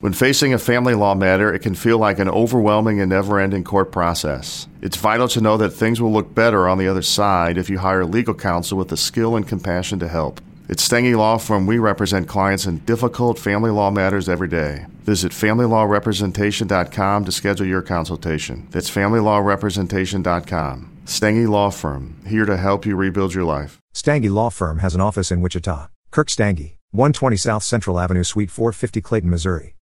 When facing a family law matter, it can feel like an overwhelming and never ending court process. It's vital to know that things will look better on the other side if you hire legal counsel with the skill and compassion to help. At Stengy Law Firm, we represent clients in difficult family law matters every day. Visit FamilyLawRepresentation.com to schedule your consultation. That's FamilyLawRepresentation.com. Stengy Law Firm, here to help you rebuild your life. Stangy Law Firm has an office in Wichita. Kirk Stangy, 120 South Central Avenue, Suite 450, Clayton, Missouri.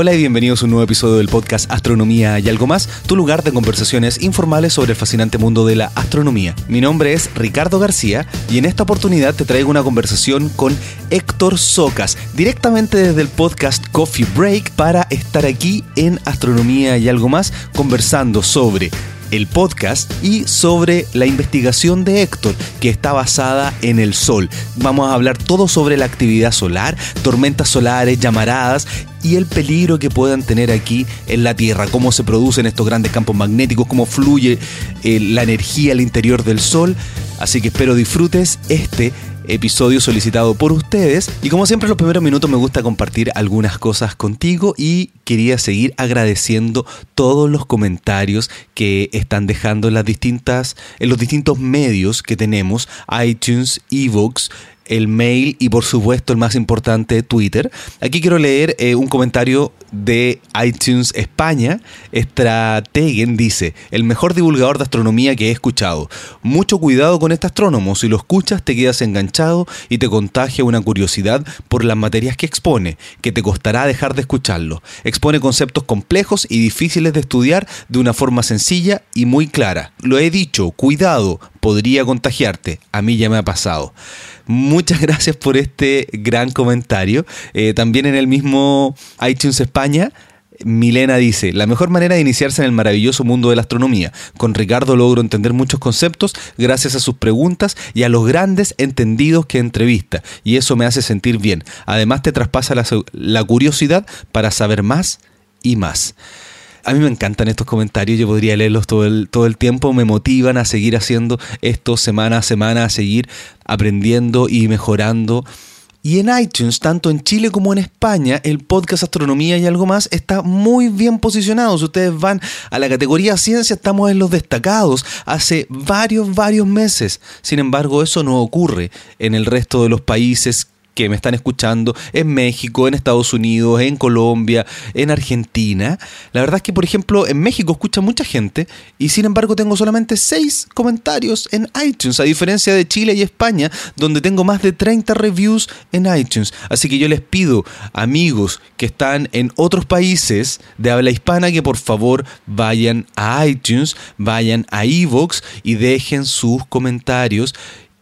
Hola y bienvenidos a un nuevo episodio del podcast Astronomía y algo más, tu lugar de conversaciones informales sobre el fascinante mundo de la astronomía. Mi nombre es Ricardo García y en esta oportunidad te traigo una conversación con Héctor Socas, directamente desde el podcast Coffee Break para estar aquí en Astronomía y algo más conversando sobre el podcast y sobre la investigación de Héctor, que está basada en el Sol. Vamos a hablar todo sobre la actividad solar, tormentas solares, llamaradas y el peligro que puedan tener aquí en la Tierra, cómo se producen estos grandes campos magnéticos, cómo fluye eh, la energía al interior del Sol. Así que espero disfrutes este episodio solicitado por ustedes. Y como siempre, en los primeros minutos me gusta compartir algunas cosas contigo y quería seguir agradeciendo todos los comentarios que están dejando en las distintas, en los distintos medios que tenemos, iTunes, Evox, el mail y por supuesto el más importante Twitter. Aquí quiero leer eh, un comentario de iTunes España. Strategen dice, el mejor divulgador de astronomía que he escuchado. Mucho cuidado con este astrónomo, si lo escuchas te quedas enganchado y te contagia una curiosidad por las materias que expone, que te costará dejar de escucharlo. Expone conceptos complejos y difíciles de estudiar de una forma sencilla y muy clara. Lo he dicho, cuidado, podría contagiarte. A mí ya me ha pasado. Muchas gracias por este gran comentario. Eh, también en el mismo iTunes España, Milena dice, la mejor manera de iniciarse en el maravilloso mundo de la astronomía. Con Ricardo logro entender muchos conceptos gracias a sus preguntas y a los grandes entendidos que entrevista. Y eso me hace sentir bien. Además te traspasa la, la curiosidad para saber más y más. A mí me encantan estos comentarios, yo podría leerlos todo el, todo el tiempo, me motivan a seguir haciendo esto semana a semana, a seguir aprendiendo y mejorando. Y en iTunes, tanto en Chile como en España, el podcast Astronomía y algo más está muy bien posicionado. Si ustedes van a la categoría Ciencia, estamos en los destacados hace varios, varios meses. Sin embargo, eso no ocurre en el resto de los países que me están escuchando en México, en Estados Unidos, en Colombia, en Argentina. La verdad es que, por ejemplo, en México escucha mucha gente y sin embargo tengo solamente 6 comentarios en iTunes, a diferencia de Chile y España, donde tengo más de 30 reviews en iTunes. Así que yo les pido, amigos que están en otros países de habla hispana, que por favor vayan a iTunes, vayan a Evox y dejen sus comentarios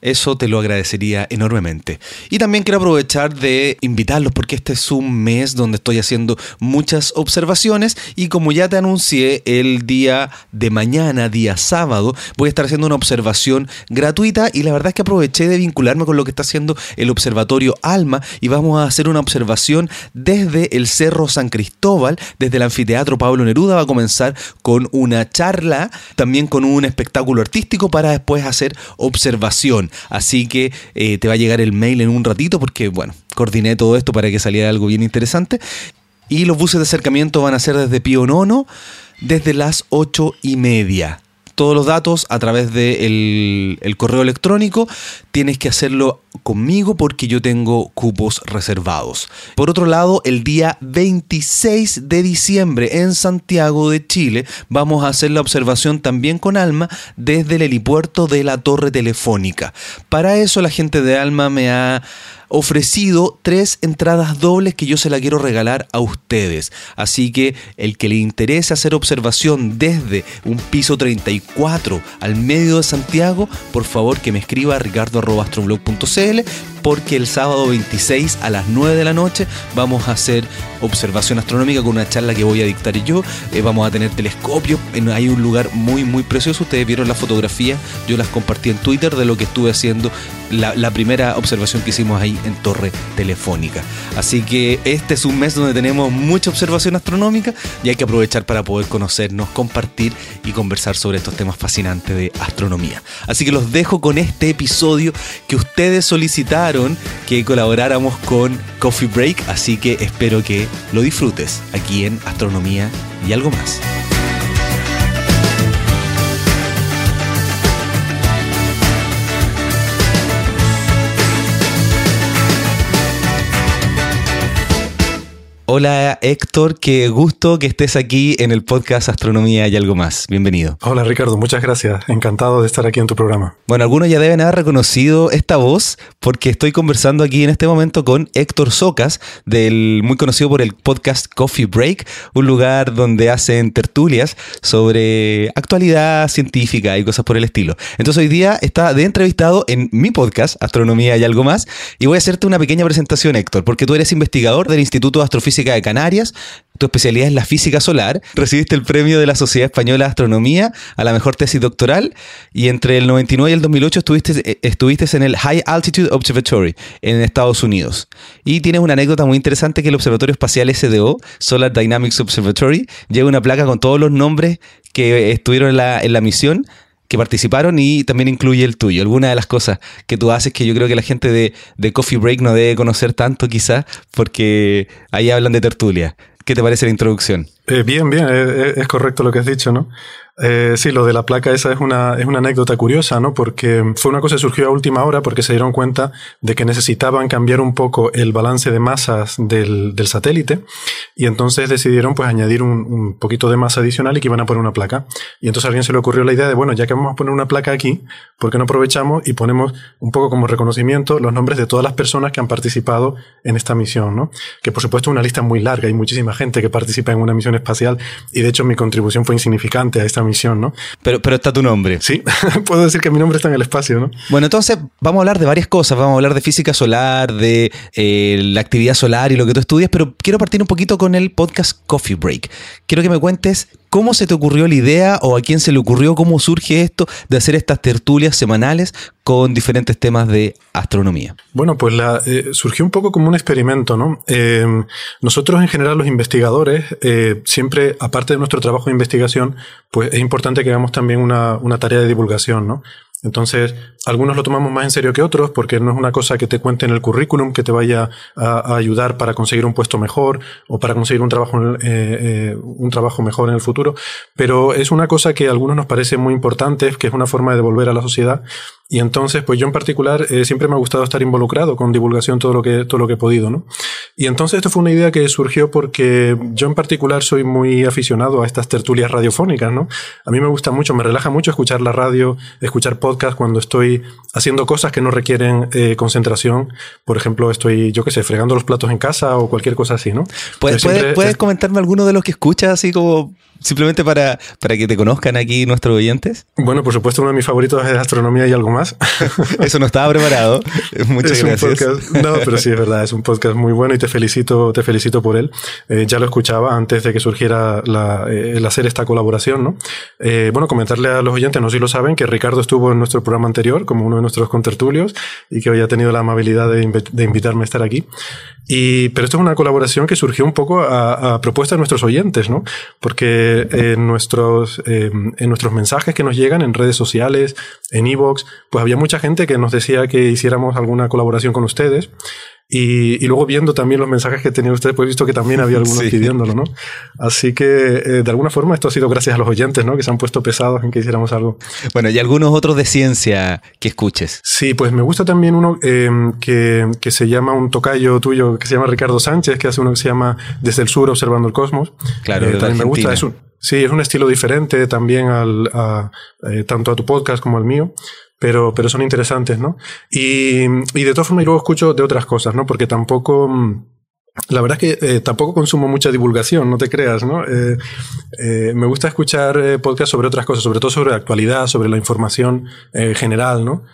eso te lo agradecería enormemente. Y también quiero aprovechar de invitarlos porque este es un mes donde estoy haciendo muchas observaciones y como ya te anuncié el día de mañana, día sábado, voy a estar haciendo una observación gratuita y la verdad es que aproveché de vincularme con lo que está haciendo el Observatorio Alma y vamos a hacer una observación desde el Cerro San Cristóbal, desde el Anfiteatro Pablo Neruda. Va a comenzar con una charla, también con un espectáculo artístico para después hacer observación. Así que eh, te va a llegar el mail en un ratito porque, bueno, coordiné todo esto para que saliera algo bien interesante. Y los buses de acercamiento van a ser desde Pío Nono, desde las ocho y media todos los datos a través del el correo electrónico. Tienes que hacerlo conmigo porque yo tengo cupos reservados. Por otro lado, el día 26 de diciembre en Santiago de Chile vamos a hacer la observación también con Alma desde el helipuerto de la Torre Telefónica. Para eso la gente de Alma me ha ofrecido tres entradas dobles que yo se la quiero regalar a ustedes. Así que el que le interese hacer observación desde un piso 34 al medio de Santiago, por favor que me escriba a ricardo.astroblog.cl porque el sábado 26 a las 9 de la noche vamos a hacer observación astronómica con una charla que voy a dictar yo. Eh, vamos a tener telescopios. hay un lugar muy, muy precioso. Ustedes vieron la fotografía. Yo las compartí en Twitter de lo que estuve haciendo. La, la primera observación que hicimos ahí en Torre Telefónica. Así que este es un mes donde tenemos mucha observación astronómica y hay que aprovechar para poder conocernos, compartir y conversar sobre estos temas fascinantes de astronomía. Así que los dejo con este episodio que ustedes solicitaron que colaboráramos con Coffee Break, así que espero que lo disfrutes aquí en Astronomía y algo más. Hola Héctor, qué gusto que estés aquí en el podcast Astronomía y algo más. Bienvenido. Hola Ricardo, muchas gracias. Encantado de estar aquí en tu programa. Bueno, algunos ya deben haber reconocido esta voz porque estoy conversando aquí en este momento con Héctor Socas, del muy conocido por el podcast Coffee Break, un lugar donde hacen tertulias sobre actualidad científica y cosas por el estilo. Entonces hoy día está de entrevistado en mi podcast Astronomía y algo más y voy a hacerte una pequeña presentación Héctor, porque tú eres investigador del Instituto de Astrofísica de Canarias. Tu especialidad es la física solar. Recibiste el premio de la Sociedad Española de Astronomía a la mejor tesis doctoral y entre el 99 y el 2008 estuviste, estuviste en el High Altitude Observatory en Estados Unidos. Y tienes una anécdota muy interesante que el Observatorio Espacial SDO, Solar Dynamics Observatory, lleva una placa con todos los nombres que estuvieron en la, en la misión que participaron y también incluye el tuyo. Alguna de las cosas que tú haces que yo creo que la gente de, de Coffee Break no debe conocer tanto quizás porque ahí hablan de tertulia. ¿Qué te parece la introducción? Eh, bien, bien, es correcto lo que has dicho, ¿no? Eh, sí, lo de la placa esa es una, es una anécdota curiosa, ¿no? Porque fue una cosa que surgió a última hora porque se dieron cuenta de que necesitaban cambiar un poco el balance de masas del, del satélite y entonces decidieron pues añadir un, poquito de masa adicional y que iban a poner una placa. Y entonces a alguien se le ocurrió la idea de, bueno, ya que vamos a poner una placa aquí, ¿por qué no aprovechamos y ponemos un poco como reconocimiento los nombres de todas las personas que han participado en esta misión, ¿no? Que por supuesto es una lista muy larga, hay muchísima gente que participa en una misión espacial y de hecho mi contribución fue insignificante a esta misión, ¿no? Pero, pero está tu nombre. Sí, puedo decir que mi nombre está en el espacio, ¿no? Bueno, entonces vamos a hablar de varias cosas. Vamos a hablar de física solar, de eh, la actividad solar y lo que tú estudias, pero quiero partir un poquito con el podcast Coffee Break. Quiero que me cuentes ¿Cómo se te ocurrió la idea o a quién se le ocurrió, cómo surge esto de hacer estas tertulias semanales con diferentes temas de astronomía? Bueno, pues la, eh, surgió un poco como un experimento, ¿no? Eh, nosotros en general los investigadores, eh, siempre, aparte de nuestro trabajo de investigación, pues es importante que hagamos también una, una tarea de divulgación, ¿no? Entonces, algunos lo tomamos más en serio que otros porque no es una cosa que te cuente en el currículum que te vaya a, ayudar para conseguir un puesto mejor o para conseguir un trabajo, eh, eh, un trabajo mejor en el futuro, pero es una cosa que a algunos nos parece muy importante, que es una forma de devolver a la sociedad y entonces, pues yo en particular eh, siempre me ha gustado estar involucrado con divulgación todo lo que, todo lo que he podido, ¿no? Y entonces esto fue una idea que surgió porque yo en particular soy muy aficionado a estas tertulias radiofónicas, ¿no? A mí me gusta mucho, me relaja mucho escuchar la radio, escuchar podcast cuando estoy haciendo cosas que no requieren eh, concentración. Por ejemplo, estoy, yo qué sé, fregando los platos en casa o cualquier cosa así, ¿no? ¿Puedes, ¿puedes, ¿puedes comentarme alguno de los que escuchas así como simplemente para, para que te conozcan aquí nuestros oyentes? Bueno, por supuesto, uno de mis favoritos es astronomía y algo más. Eso no estaba preparado. Muchas es gracias. Podcast, no, pero sí, es verdad, es un podcast muy bueno y te felicito, te felicito por él. Eh, ya lo escuchaba antes de que surgiera la, eh, el hacer esta colaboración, ¿no? Eh, bueno, comentarle a los oyentes, no sé si lo saben, que Ricardo estuvo en nuestro programa anterior como uno de nuestros contertulios y que hoy ha tenido la amabilidad de, de invitarme a estar aquí. Y, pero esto es una colaboración que surgió un poco a, a propuesta de nuestros oyentes, ¿no? Porque en nuestros, eh, en nuestros mensajes que nos llegan en redes sociales, en iVoox, pues había mucha gente que nos decía que hiciéramos alguna colaboración con ustedes. Y, y, luego viendo también los mensajes que tenían ustedes, pues he visto que también había algunos sí. pidiéndolo, ¿no? Así que eh, de alguna forma esto ha sido gracias a los oyentes, ¿no? Que se han puesto pesados en que hiciéramos algo. Bueno, y algunos otros de ciencia que escuches. Sí, pues me gusta también uno eh, que, que se llama un tocayo tuyo, que se llama Ricardo Sánchez, que hace uno que se llama Desde el Sur Observando el Cosmos. Claro, eh, también me gusta. Es un, sí, es un estilo diferente también al, a, eh, tanto a tu podcast como al mío pero, pero son interesantes, ¿no? Y, y de todas formas, y luego escucho de otras cosas, ¿no? Porque tampoco, la verdad es que eh, tampoco consumo mucha divulgación, no te creas, ¿no? Eh, eh, me gusta escuchar podcasts sobre otras cosas, sobre todo sobre la actualidad, sobre la información general, ¿no?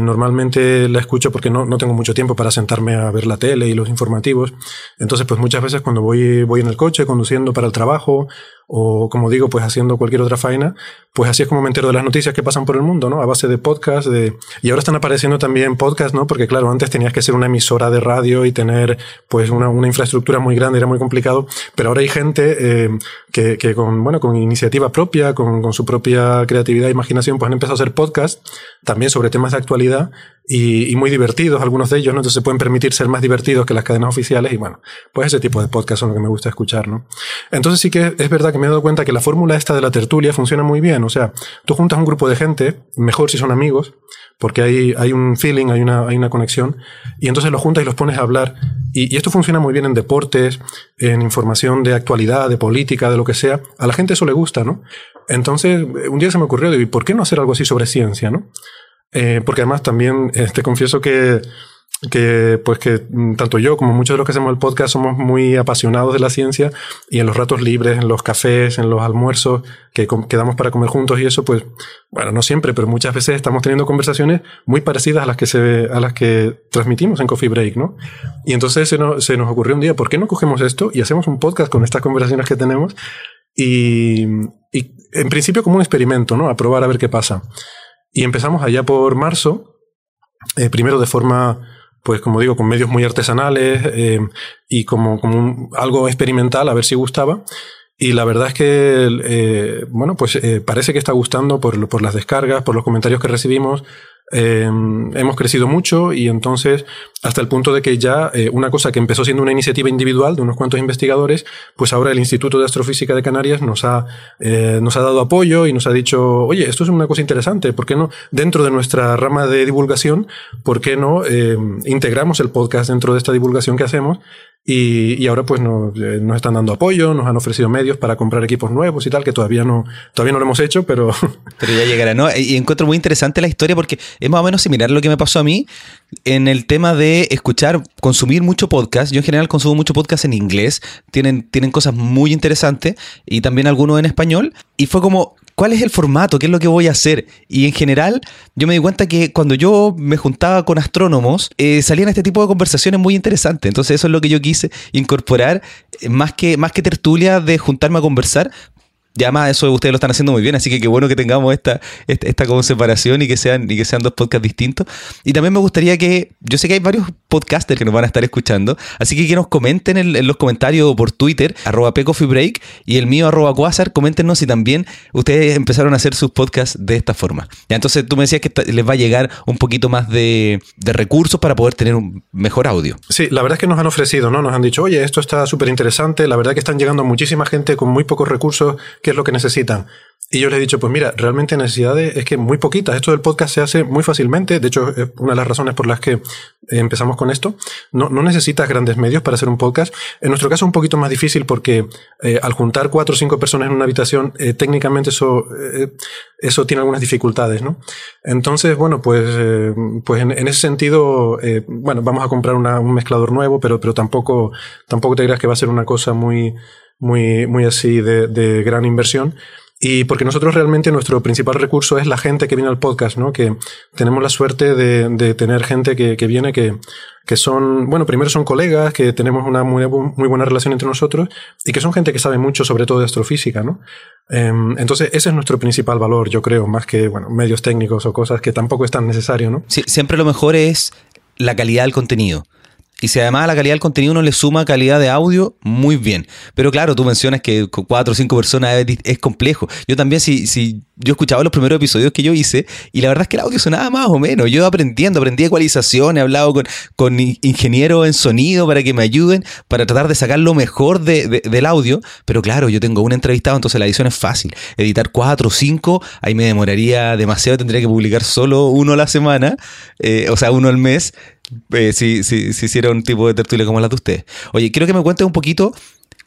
normalmente la escucho porque no, no tengo mucho tiempo para sentarme a ver la tele y los informativos. Entonces, pues muchas veces cuando voy, voy en el coche, conduciendo para el trabajo, o como digo, pues haciendo cualquier otra faena, pues así es como me entero de las noticias que pasan por el mundo, ¿no? A base de podcast, de... y ahora están apareciendo también podcasts, ¿no? Porque claro, antes tenías que ser una emisora de radio y tener pues una, una infraestructura muy grande, era muy complicado, pero ahora hay gente eh, que, que, con, bueno, con iniciativa propia, con, con su propia creatividad e imaginación, pues han empezado a hacer podcasts también sobre temas de actualidad y, muy divertidos, algunos de ellos, ¿no? Entonces pueden permitir ser más divertidos que las cadenas oficiales y bueno, pues ese tipo de podcast son lo que me gusta escuchar, ¿no? Entonces sí que es verdad que me he dado cuenta que la fórmula esta de la tertulia funciona muy bien, o sea, tú juntas un grupo de gente, mejor si son amigos, porque hay, hay un feeling, hay una, hay una conexión, y entonces los juntas y los pones a hablar, y, y esto funciona muy bien en deportes, en información de actualidad, de política, de lo que sea, a la gente eso le gusta, ¿no? Entonces, un día se me ocurrió, ¿y por qué no hacer algo así sobre ciencia, no? Eh, porque además también eh, te confieso que, que, pues que mm, tanto yo como muchos de los que hacemos el podcast somos muy apasionados de la ciencia y en los ratos libres, en los cafés, en los almuerzos que quedamos para comer juntos y eso, pues, bueno, no siempre, pero muchas veces estamos teniendo conversaciones muy parecidas a las que se, a las que transmitimos en Coffee Break, ¿no? Y entonces se nos, se nos ocurrió un día, ¿por qué no cogemos esto y hacemos un podcast con estas conversaciones que tenemos? Y, y en principio como un experimento, ¿no? A probar a ver qué pasa. Y empezamos allá por marzo, eh, primero de forma, pues como digo, con medios muy artesanales eh, y como, como algo experimental, a ver si gustaba. Y la verdad es que, eh, bueno, pues parece que está gustando por, por las descargas, por los comentarios que recibimos. Eh, hemos crecido mucho y entonces hasta el punto de que ya eh, una cosa que empezó siendo una iniciativa individual de unos cuantos investigadores, pues ahora el Instituto de Astrofísica de Canarias nos ha, eh, nos ha dado apoyo y nos ha dicho, oye, esto es una cosa interesante, ¿por qué no, dentro de nuestra rama de divulgación, ¿por qué no integramos el podcast dentro de esta divulgación que hacemos? Y, y ahora pues nos, nos, están dando apoyo, nos han ofrecido medios para comprar equipos nuevos y tal, que todavía no, todavía no lo hemos hecho, pero... Pero ya llegará, ¿no? Y encuentro muy interesante la historia porque es más o menos similar a lo que me pasó a mí en el tema de escuchar, consumir mucho podcast. Yo en general consumo mucho podcast en inglés, tienen, tienen cosas muy interesantes y también algunos en español. Y fue como, ¿cuál es el formato? ¿Qué es lo que voy a hacer? Y en general, yo me di cuenta que cuando yo me juntaba con astrónomos, eh, salían este tipo de conversaciones muy interesantes. Entonces, eso es lo que yo quise incorporar, eh, más que, más que tertulia de juntarme a conversar, y además eso ustedes lo están haciendo muy bien, así que qué bueno que tengamos esta, esta, como separación y que, sean, y que sean dos podcasts distintos. Y también me gustaría que, yo sé que hay varios podcasters que nos van a estar escuchando, así que que nos comenten en, los comentarios por Twitter, arroba Break y el mío arroba Quasar, coméntenos si también ustedes empezaron a hacer sus podcasts de esta forma. Ya, entonces tú me decías que les va a llegar un poquito más de, de recursos para poder tener un mejor audio. Sí, la verdad es que nos han ofrecido, ¿no? Nos han dicho, oye, esto está súper interesante, la verdad es que están llegando muchísima gente con muy pocos recursos qué es lo que necesitan. Y yo les he dicho, pues mira, realmente necesidades es que muy poquitas. Esto del podcast se hace muy fácilmente. De hecho, es una de las razones por las que empezamos con esto. No, no necesitas grandes medios para hacer un podcast. En nuestro caso es un poquito más difícil porque eh, al juntar cuatro o cinco personas en una habitación, eh, técnicamente eso, eh, eso tiene algunas dificultades, ¿no? Entonces, bueno, pues, pues en, ese sentido, bueno, vamos a comprar un mezclador nuevo, pero, pero tampoco, tampoco te creas que va a ser una cosa muy, muy, muy así de gran inversión. Y porque nosotros realmente nuestro principal recurso es la gente que viene al podcast, ¿no? Que tenemos la suerte de, de tener gente que, que viene que, que, son, bueno, primero son colegas, que tenemos una muy, muy, buena relación entre nosotros y que son gente que sabe mucho sobre todo de astrofísica, ¿no? Em, entonces, ese es nuestro principal valor, yo creo, más que, bueno, medios técnicos o cosas que tampoco es tan necesario, ¿no? Sí, siempre lo mejor es la calidad del contenido. Y si además a la calidad del contenido uno le suma calidad de audio, muy bien. Pero claro, tú mencionas que con cuatro o cinco personas es, complejo. Yo también, si, si yo escuchaba los primeros episodios que yo hice, y la verdad es que el audio sonaba más o menos. Yo aprendiendo, aprendí ecualización, he hablado con, con ingenieros en sonido para que me ayuden, para tratar de sacar lo mejor del audio. Pero claro, yo tengo un entrevistado, entonces la edición es fácil. Editar cuatro o cinco, ahí me demoraría demasiado, tendría que publicar solo uno a la semana, eh, o sea, uno al mes eh, si, si, si, hiciera un tipo de tertulia como la de ustedes. Oye, quiero que me cuentes un poquito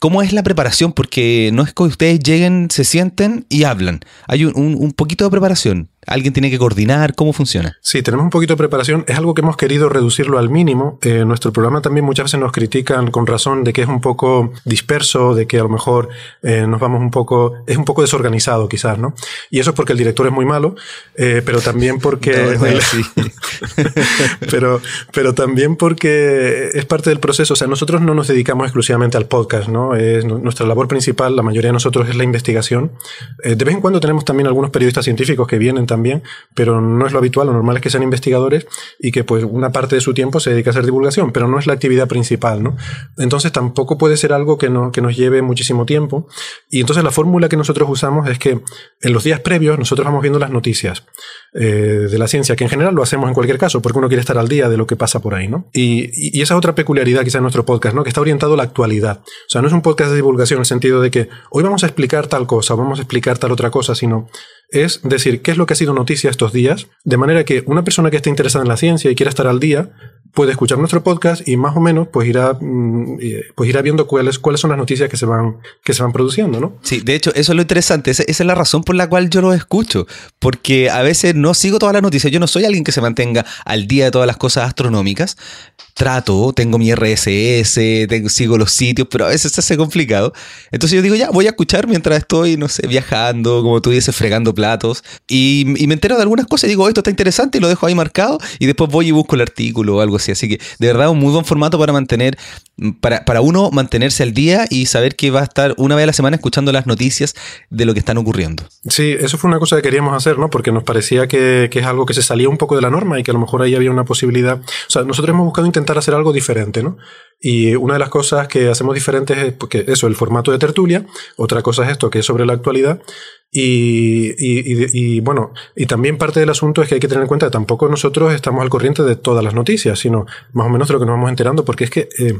¿Cómo es la preparación? Porque no es que ustedes lleguen, se sienten y hablan. Hay un, un, poquito de preparación. ¿Alguien tiene que coordinar? ¿Cómo funciona? Sí, tenemos un poquito de preparación. Es algo que hemos querido reducirlo al mínimo. Eh, nuestro programa también muchas veces nos critican con razón de que es un poco disperso, de que a lo mejor eh, nos vamos un poco, es un poco desorganizado quizás, ¿no? Y eso es porque el director es muy malo, eh, pero también porque... pero, pero también porque es parte del proceso. O sea, nosotros no nos dedicamos exclusivamente al podcast, ¿no? Es nuestra labor principal, la mayoría de nosotros es la investigación. de vez en cuando tenemos también algunos periodistas científicos que vienen también, pero no es lo habitual, lo normal es que sean investigadores y que pues una parte de su tiempo se dedica a hacer divulgación, pero no es la actividad principal, ¿no? Entonces tampoco puede ser algo que, no, que nos lleve muchísimo tiempo y entonces la fórmula que nosotros usamos es que en los días previos nosotros vamos viendo las noticias eh, de la ciencia, que en general lo hacemos en cualquier caso, porque uno quiere estar al día de lo que pasa por ahí, ¿no? Y, esa otra peculiaridad quizá en nuestro podcast, ¿no? Que está orientado a la actualidad. O sea, no es un podcast de divulgación en el sentido de que hoy vamos a explicar tal cosa, vamos a explicar tal otra cosa, sino es decir qué es lo que ha sido noticia estos días, de manera que una persona que esté interesada en la ciencia y quiera estar al día puede escuchar nuestro podcast y más o menos pues irá, mm, pues irá viendo cuáles, cuáles son las noticias que se van, que se van produciendo, ¿no? Sí, de hecho, eso es lo interesante. Esa, es la razón por la cual yo lo escucho. Porque a veces no sigo todas las noticias. Yo no soy alguien que se mantenga al día de todas las cosas astronómicas. Trato, tengo mi RSS, sigo los sitios, pero a veces se hace complicado. Entonces yo digo, ya, voy a escuchar mientras estoy, no sé, viajando, como tú dices, fregando platos. Y, y me entero de algunas cosas y digo, esto está interesante y lo dejo ahí marcado. Y después voy y busco el artículo o algo así. Así que de verdad un muy buen formato para mantener, para, para uno mantenerse al día y saber que va a estar una vez a la semana escuchando las noticias de lo que están ocurriendo. Sí, eso fue una cosa que queríamos hacer, ¿no? Porque nos parecía que, que es algo que se salía un poco de la norma y que a lo mejor ahí había una posibilidad. O sea, nosotros hemos buscado intentar hacer algo diferente, ¿no? Y una de las cosas que hacemos diferentes es porque eso, el formato de tertulia, otra cosa es esto, que es sobre la actualidad, y, bueno, y también parte del asunto es que hay que tener en cuenta que tampoco nosotros estamos al corriente de todas las noticias, sino más o menos de lo que nos vamos enterando, porque es que eh,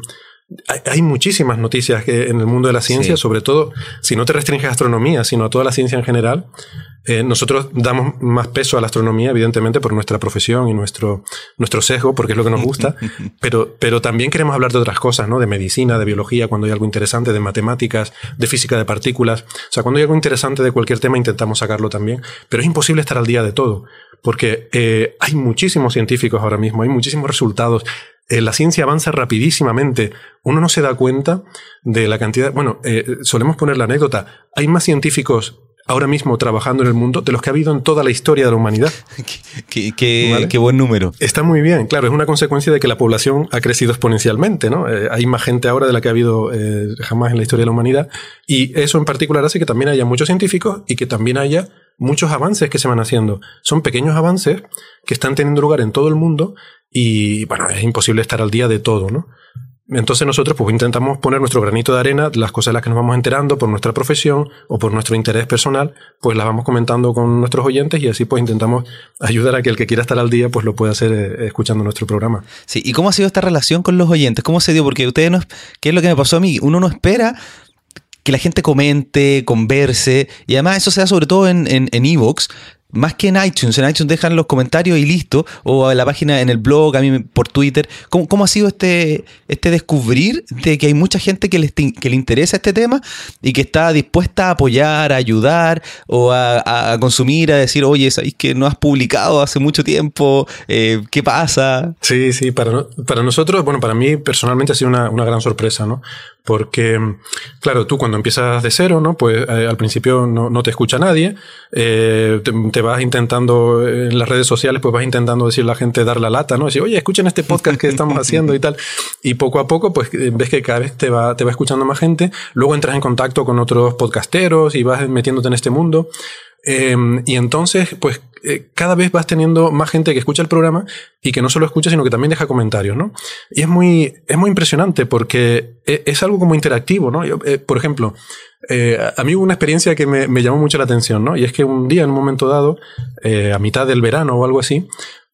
hay, muchísimas noticias que en el mundo de la ciencia, sobre todo si no te restringes a astronomía, sino a toda la ciencia en general. Eh, nosotros damos más peso a la astronomía, evidentemente, por nuestra profesión y nuestro, nuestro sesgo, porque es lo que nos gusta, pero, pero también queremos hablar de otras cosas, ¿no? De medicina, de biología, cuando hay algo interesante, de matemáticas, de física de partículas. O sea, cuando hay algo interesante de cualquier tema, intentamos sacarlo también. Pero es imposible estar al día de todo, porque eh, hay muchísimos científicos ahora mismo, hay muchísimos resultados. Eh, la ciencia avanza rapidísimamente. Uno no se da cuenta de la cantidad. Bueno, eh, solemos poner la anécdota. Hay más científicos ahora mismo trabajando en el mundo de los que ha habido en toda la historia de la humanidad. qué, buen número. Está muy bien, claro, es una consecuencia de que la población ha crecido exponencialmente, ¿no? Eh, hay más gente ahora de la que ha habido jamás en la historia de la humanidad y eso en particular hace que también haya muchos científicos y que también haya muchos avances que se van haciendo. Son pequeños avances que están teniendo lugar en todo el mundo y, bueno, es imposible estar al día de todo, ¿no? Entonces nosotros pues intentamos poner nuestro granito de arena, las cosas de las que nos vamos enterando por nuestra profesión o por nuestro interés personal, pues las vamos comentando con nuestros oyentes y así pues intentamos ayudar a que el que quiera estar al día pues lo pueda hacer eh, escuchando nuestro programa. Sí, ¿y cómo ha sido esta relación con los oyentes? ¿Cómo se dio? Porque ustedes no, ¿qué es lo que me pasó a mí? Uno no espera que la gente comente, converse, y además eso se da sobre todo en Evox, en, más que en iTunes. En iTunes dejan los comentarios y listo. O en la página, en el blog, a mí por Twitter. ¿Cómo, cómo ha sido este, este descubrir de que hay mucha gente que le, que le interesa este tema y que está dispuesta a apoyar, a ayudar o a, consumir, a decir, oye, sabéis que no has publicado hace mucho tiempo? Eh, ¿Qué pasa? Sí, sí, para, para nosotros, bueno, para mí personalmente ha sido una, una gran sorpresa, ¿no? Porque, claro, tú cuando empiezas de cero, ¿no? Pues eh, al principio no, no, te escucha nadie, eh, te, vas intentando, en las redes sociales, pues vas intentando decir a la gente, dar la lata, ¿no? Decir, oye, escuchen este podcast que estamos haciendo y tal. Y poco a poco, pues eh, ves que cada vez te va, te va escuchando más gente, luego entras en contacto con otros podcasteros y vas metiéndote en este mundo. Em, y entonces, pues eh, cada vez vas teniendo más gente que escucha el programa y que no solo escucha, sino que también deja comentarios, ¿no? Y es muy, es muy impresionante porque e, es, algo como interactivo, ¿no? Eh, por ejemplo, eh, a mí hubo una experiencia que me, me, llamó mucho la atención, ¿no? Y es que un día, en un momento dado, a mitad del verano o algo así,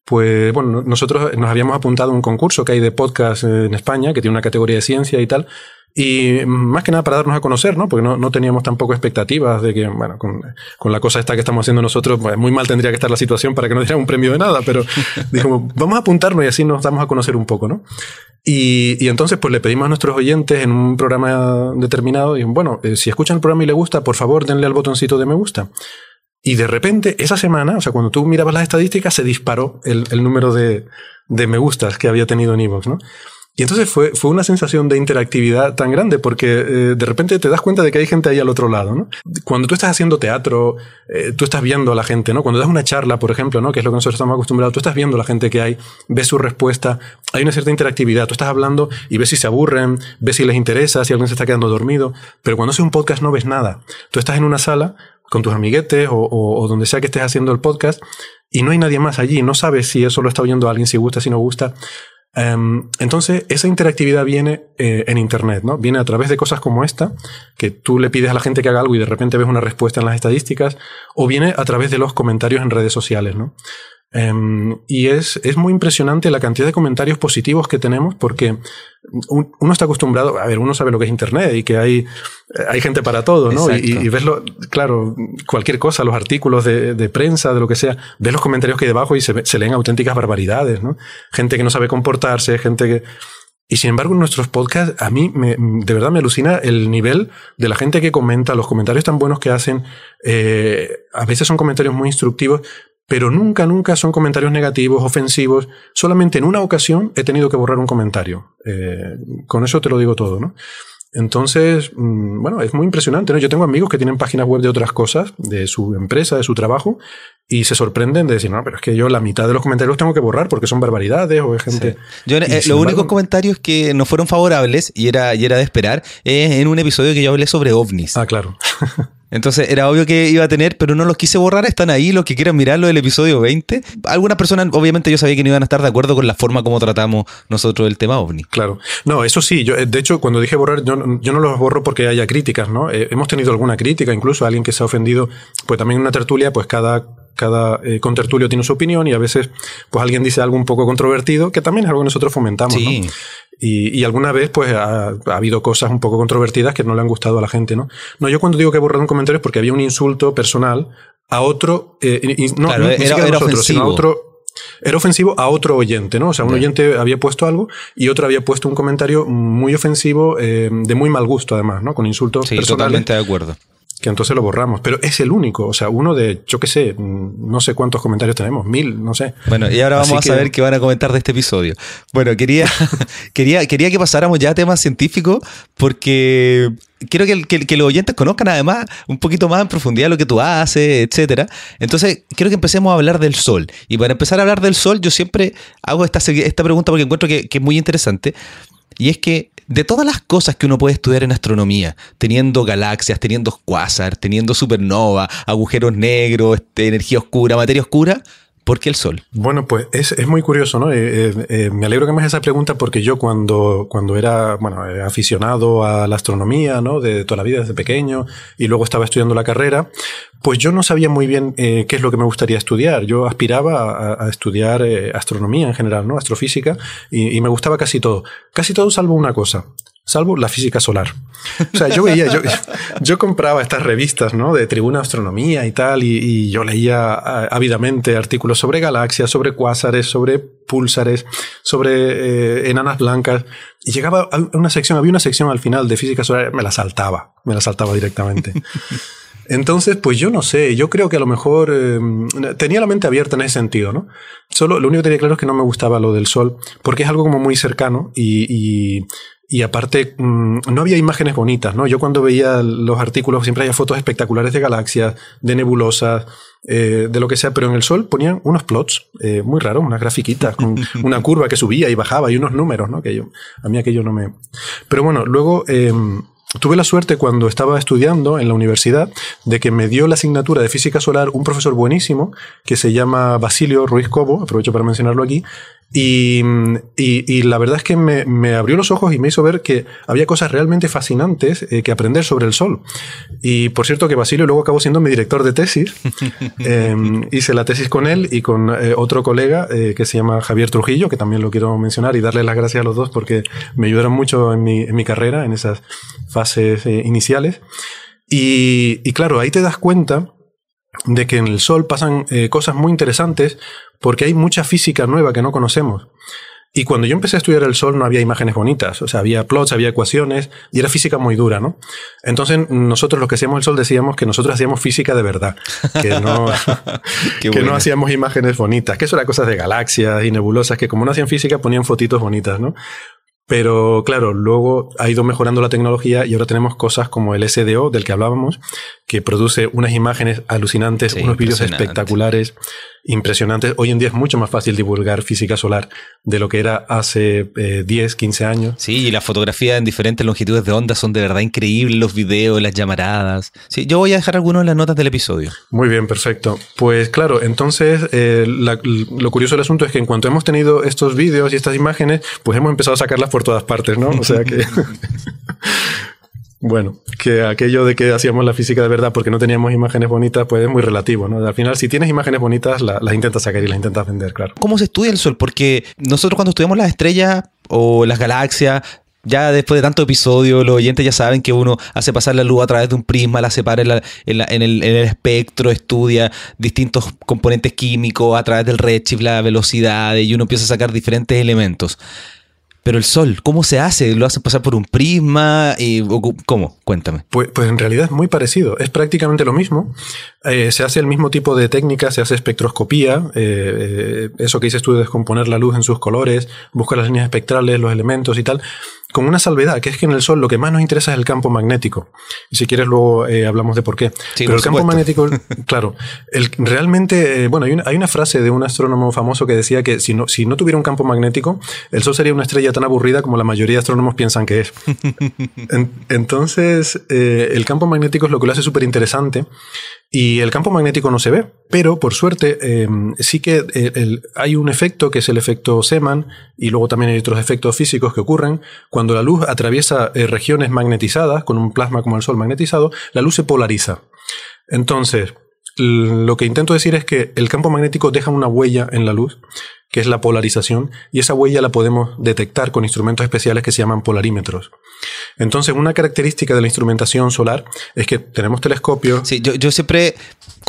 pues bueno, nosotros nos habíamos apuntado a un concurso que hay de podcast en España, que tiene una categoría de ciencia y tal, y más que nada para darnos a conocer, ¿no? Porque no, no teníamos tampoco expectativas de que, bueno, con, con, la cosa esta que estamos haciendo nosotros, pues muy mal tendría que estar la situación para que nos dieran un premio de nada, pero dijimos, vamos a apuntarnos y así nos damos a conocer un poco, ¿no? Y, y entonces, pues le pedimos a nuestros oyentes en un programa determinado, y bueno, eh, si escuchan el programa y le gusta, por favor, denle al botoncito de me gusta. Y de repente, esa semana, o sea, cuando tú mirabas las estadísticas, se disparó el, el número de, de me gustas que había tenido en Evox, ¿no? Y entonces fue, fue una sensación de interactividad tan grande porque eh, de repente te das cuenta de que hay gente ahí al otro lado, ¿no? Cuando tú estás haciendo teatro, eh, tú estás viendo a la gente, ¿no? Cuando das una charla, por ejemplo, ¿no? Que es lo que nosotros estamos acostumbrados, tú estás viendo a la gente que hay, ves su respuesta, hay una cierta interactividad, tú estás hablando y ves si se aburren, ves si les interesa, si alguien se está quedando dormido, pero cuando haces un podcast no ves nada. Tú estás en una sala con tus amiguetes o, donde sea que estés haciendo el podcast y no hay nadie más allí, no sabes si eso lo está oyendo alguien, si gusta, si no gusta. Em, entonces, esa interactividad viene eh, en Internet, ¿no? Viene a través de cosas como esta, que tú le pides a la gente que haga algo y de repente ves una respuesta en las estadísticas, o viene a través de los comentarios en redes sociales, ¿no? Em, y es, es, muy impresionante la cantidad de comentarios positivos que tenemos porque uno está acostumbrado, a ver, uno sabe lo que es Internet y que hay, hay gente para todo, ¿no? Y, y, verlo, claro, cualquier cosa, los artículos de, de, prensa, de lo que sea, ves los comentarios que hay debajo y se, se leen auténticas barbaridades, ¿no? Gente que no sabe comportarse, gente que... Y sin embargo, en nuestros podcasts, a mí me, de verdad me alucina el nivel de la gente que comenta, los comentarios tan buenos que hacen. Eh, a veces son comentarios muy instructivos, pero nunca, nunca son comentarios negativos, ofensivos. Solamente en una ocasión he tenido que borrar un comentario. Eh, con eso te lo digo todo, ¿no? Entonces, mm, bueno, es muy impresionante, ¿no? Yo tengo amigos que tienen páginas web de otras cosas, de su empresa, de su trabajo, y se sorprenden de decir, no, pero es que yo la mitad de los comentarios los tengo que borrar porque son barbaridades o es gente... Yo, eh, los únicos comentarios que no fueron favorables, y era, y era de esperar, es en un episodio que yo hablé sobre ovnis. Ah, claro. Entonces era obvio que iba a tener, pero no los quise borrar, están ahí, los que quieran mirarlo del episodio 20. Algunas personas, obviamente yo sabía que no iban a estar de acuerdo con la forma como tratamos nosotros el tema ovni. Claro. No, eso sí, yo, de hecho, cuando dije borrar, yo, no los borro porque haya críticas, ¿no? Eh, hemos tenido alguna crítica, incluso alguien que se ha ofendido, pues también en una tertulia, pues cada cada eh, contertulio tiene su opinión y a veces pues alguien dice algo un poco controvertido, que también es algo que nosotros fomentamos. Sí. ¿no? Y, alguna vez, pues, ha, habido cosas un poco controvertidas que no le han gustado a la gente, ¿no? No, yo cuando digo que he borrado un comentario es porque había un insulto personal a otro, eh, no, era, a ofensivo. otro, era ofensivo a otro oyente, ¿no? O sea, un oyente había puesto algo y otro había puesto un comentario muy ofensivo, eh, de muy mal gusto, además, ¿no? Con insultos sí, personales. Totalmente de acuerdo que entonces lo borramos. Pero es el único, o sea, uno de, yo qué sé, no sé cuántos comentarios tenemos, mil, no sé. Bueno, y ahora vamos a saber qué van a comentar de este episodio. Bueno, quería, quería, quería que pasáramos ya a temas científicos porque quiero que, que, los oyentes conozcan además un poquito más en profundidad lo que tú haces, etcétera. Entonces, quiero que empecemos a hablar del sol. Y para empezar a hablar del sol, yo siempre hago esta, esta pregunta porque encuentro que, que es muy interesante. Y es que de todas las cosas que uno puede estudiar en astronomía, teniendo galaxias, teniendo quasar, teniendo supernova, agujeros negros, este, energía oscura, materia oscura, ¿Por qué el Sol? Bueno, pues es, muy curioso, ¿no? Eh, eh, eh, me alegro que me hagas esa pregunta porque yo cuando, cuando era, bueno, aficionado a la astronomía, ¿no? De toda la vida, desde pequeño, y luego estaba estudiando la carrera, pues yo no sabía muy bien qué es lo que me gustaría estudiar. Yo aspiraba a, estudiar astronomía en general, ¿no? Astrofísica, y me gustaba casi todo. Casi todo salvo una cosa salvo la física solar. O sea, yo veía, yo, yo compraba estas revistas, ¿no? De Tribuna Astronomía y tal, y, yo leía ávidamente artículos sobre galaxias, sobre cuásares, sobre púlsares, sobre eh, enanas blancas, y llegaba a una sección, había una sección al final de física solar, me la saltaba, me la saltaba directamente. Entonces, pues yo no sé, yo creo que a lo mejor eh, tenía la mente abierta en ese sentido, ¿no? Solo lo único que tenía claro es que no me gustaba lo del sol, porque es algo como muy cercano y y aparte, mm, no había imágenes bonitas, ¿no? Yo cuando veía los artículos siempre había fotos espectaculares de galaxias, de nebulosas, eh, de lo que sea, pero en el Sol ponían unos plots eh, muy raros, unas grafiquitas con una curva que subía y bajaba y unos números, ¿no? Que yo, a mí aquello no me... Pero bueno, luego... Em, tuve la suerte cuando estaba estudiando en la universidad de que me dio la asignatura de física solar un profesor buenísimo que se llama Basilio Ruiz Cobo, aprovecho para mencionarlo aquí, y, y, la verdad es que me, me, abrió los ojos y me hizo ver que había cosas realmente fascinantes eh, que aprender sobre el Sol. Y por cierto que Basilio luego acabó siendo mi director de tesis. Em, hice la tesis con él y con eh, otro colega eh, que se llama Javier Trujillo, que también lo quiero mencionar y darle las gracias a los dos porque me ayudaron mucho en mi, en mi carrera, en esas fases iniciales. Y, y claro, ahí te das cuenta de que en el Sol pasan cosas muy interesantes porque hay mucha física nueva que no conocemos. Y cuando yo empecé a estudiar el Sol no había imágenes bonitas, o sea, había plots, había ecuaciones y era física muy dura, ¿no? Entonces nosotros los que hacíamos el Sol decíamos que nosotros hacíamos física de verdad, que no, que no hacíamos imágenes bonitas, que eso era cosas de galaxias y nebulosas, que como no hacían física ponían fotitos bonitas, ¿no? Pero claro, luego ha ido mejorando la tecnología y ahora tenemos cosas como el SDO del que hablábamos, que produce unas imágenes alucinantes, unos vídeos espectaculares impresionantes. Hoy en día es mucho más fácil divulgar física solar de lo que era hace 10, eh, 15 años. Sí, y las fotografías en diferentes longitudes de onda son de verdad increíbles, los videos, las llamaradas. Sí, yo voy a dejar algunos en las notas del episodio. Muy bien, perfecto. Pues claro, entonces eh, lo curioso del asunto es que en cuanto hemos tenido estos vídeos y estas imágenes, pues hemos empezado a sacarlas por todas partes, ¿no? O sea que... Bueno, que aquello de que hacíamos la física de verdad porque no teníamos imágenes bonitas, pues es muy relativo, ¿no? Al final, si tienes imágenes bonitas, las intentas sacar y las intentas vender, claro. ¿Cómo se estudia el Sol? Porque nosotros cuando estudiamos las estrellas o las galaxias, ya después de tanto episodio, los oyentes ya saben que uno hace pasar la luz a través de un prisma, la separa en, el, espectro, estudia distintos componentes químicos a través del redshift, la velocidad, y uno empieza a sacar diferentes elementos. Pero el sol, ¿cómo se hace? ¿Lo hacen pasar por un prisma? Y, ¿Cómo? Cuéntame. Pues, pues, en realidad es muy parecido. Es prácticamente lo mismo. Eh, se hace el mismo tipo de técnica, se hace espectroscopía. Eh, eh, eso que dices tú de descomponer la luz en sus colores, buscar las líneas espectrales, los elementos y tal con una salvedad, que es que en el Sol lo que más nos interesa es el campo magnético. Y si quieres luego eh, hablamos de por qué. Pero el campo magnético, claro, el, realmente, eh, bueno, hay una, hay una, frase de un astrónomo famoso que decía que si no, si no tuviera un campo magnético, el Sol sería una estrella tan aburrida como la mayoría de astrónomos piensan que es. entonces, eh, el campo magnético es lo que lo hace súper interesante y el campo magnético no se ve, pero por suerte em, sí que eh, hay un efecto que es el efecto Seman y luego también hay otros efectos físicos que ocurren. Cuando la luz atraviesa eh, regiones magnetizadas, con un plasma como el Sol magnetizado, la luz se polariza. Entonces, lo que intento decir es que el campo magnético deja una huella en la luz que es la polarización, y esa huella la podemos detectar con instrumentos especiales que se llaman polarímetros. Entonces, una característica de la instrumentación solar es que tenemos telescopios. Sí, yo, siempre,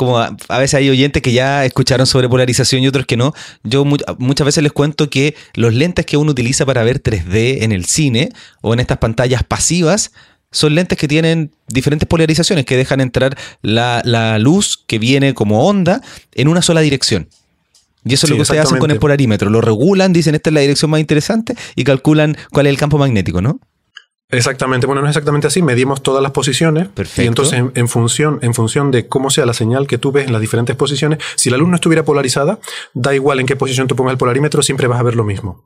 como a, veces hay oyentes que ya escucharon sobre polarización y otros que no, yo muchas veces les cuento que los lentes que uno utiliza para ver 3D en el cine o en estas pantallas pasivas son lentes que tienen diferentes polarizaciones que dejan entrar la, la luz que viene como onda en una sola dirección. Y eso es lo que ustedes hacen con el polarímetro. Lo regulan, dicen esta es la dirección más interesante y calculan cuál es el campo magnético, ¿no? Exactamente, bueno, no es exactamente así, medimos todas las posiciones Perfecto. y entonces en, función, en función de cómo sea la señal que tú ves en las diferentes posiciones, si la luz no estuviera polarizada, da igual en qué posición tú pongas el polarímetro, siempre vas a ver lo mismo.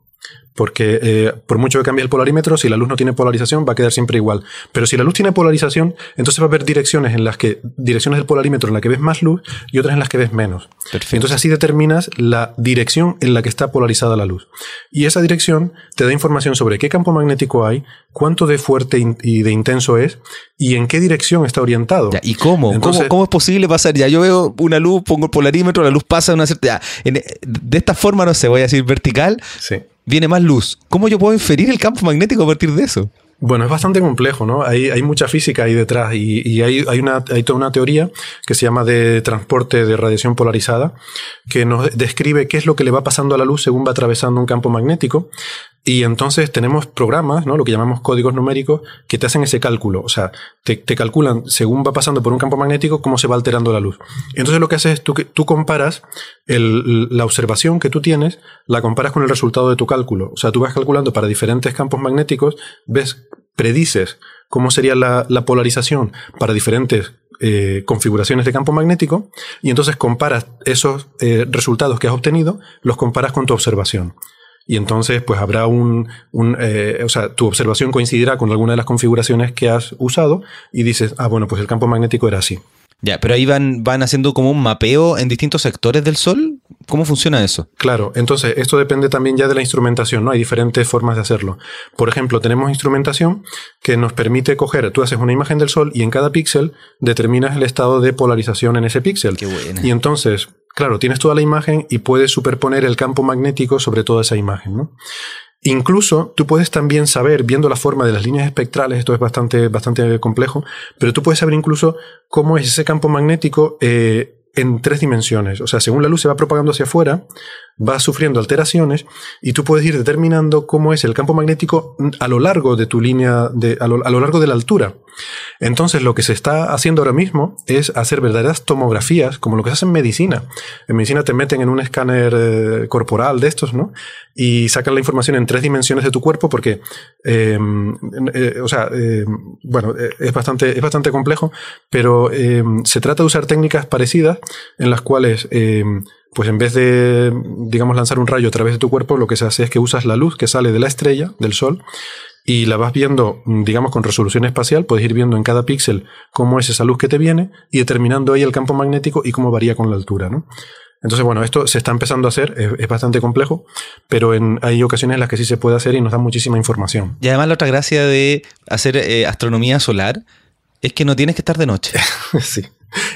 Porque eh, por mucho que cambie el polarímetro, si la luz no tiene polarización, va a quedar siempre igual. Pero si la luz tiene polarización, entonces va a haber direcciones en las que, direcciones del polarímetro en las que ves más luz y otras en las que ves menos. Entonces así determinas la dirección en la que está polarizada la luz. Y esa dirección te da información sobre qué campo magnético hay, cuánto de fuerte y de intenso es y en qué dirección está orientado. ¿Y cómo? ¿Cómo? es posible pasar? Ya yo veo una luz, pongo el polarímetro, la luz pasa de una cierta... de esta forma, no sé, voy a decir vertical. Sí viene más luz. ¿Cómo yo puedo inferir el campo magnético a partir de eso? Bueno, es bastante complejo, ¿no? Hay, hay mucha física ahí detrás y, hay, hay, una, hay toda una teoría que se llama de transporte de radiación polarizada que nos describe qué es lo que le va pasando a la luz según va atravesando un campo magnético y entonces tenemos programas, ¿no? lo que llamamos códigos numéricos, que te hacen ese cálculo. O sea, te, calculan según va pasando por un campo magnético cómo se va alterando la luz. Entonces lo que haces es tú, tú comparas la observación que tú tienes, la comparas con el resultado de tu cálculo. O sea, tú vas calculando para diferentes campos magnéticos, ves, predices cómo sería la, polarización para diferentes eh, configuraciones de campo magnético y entonces comparas esos eh, resultados que has obtenido, los comparas con tu observación y entonces pues habrá un, un eh, o sea, tu observación coincidirá con alguna de las configuraciones que has usado y dices, ah, bueno, pues el campo magnético era así. Ya, pero ahí van, van haciendo como un mapeo en distintos sectores del Sol. ¿Cómo funciona eso? Claro, entonces esto depende también ya de la instrumentación, ¿no? Hay diferentes formas de hacerlo. Por ejemplo, tenemos instrumentación que nos permite coger, tú haces una imagen del Sol y en cada píxel determinas el estado de polarización en ese píxel. Qué buena. Y entonces, claro, tienes toda la imagen y puedes superponer el campo magnético sobre toda esa imagen, ¿no? Incluso tú puedes también saber, viendo la forma de las líneas espectrales, esto es bastante, bastante complejo, pero tú puedes saber incluso cómo es ese campo magnético eh, en tres dimensiones. O sea, según la luz se va propagando hacia afuera, va sufriendo alteraciones y tú puedes ir determinando cómo es el campo magnético a lo largo de tu línea, de, a, lo, largo de la altura. Entonces, lo que se está haciendo ahora mismo es hacer verdaderas tomografías, como lo que se hace en medicina. En medicina te meten en un escáner eh, corporal de estos, ¿no? Y sacan la información en tres dimensiones de tu cuerpo porque, em, eh, o sea, em, bueno, eh, es bastante, es bastante complejo, pero em, se trata de usar técnicas parecidas en las cuales pues en vez de, digamos, lanzar un rayo a través de tu cuerpo, lo que se hace es que usas la luz que sale de la estrella, del Sol, y la vas viendo, digamos, con resolución espacial, puedes ir viendo en cada píxel cómo es esa luz que te viene y determinando ahí el campo magnético y cómo varía con la altura, ¿no? Entonces, bueno, esto se está empezando a hacer, es, bastante complejo, pero en, hay ocasiones en las que sí se puede hacer y nos da muchísima información. Y además la otra gracia de hacer eh, astronomía solar es que no tienes que estar de noche. sí.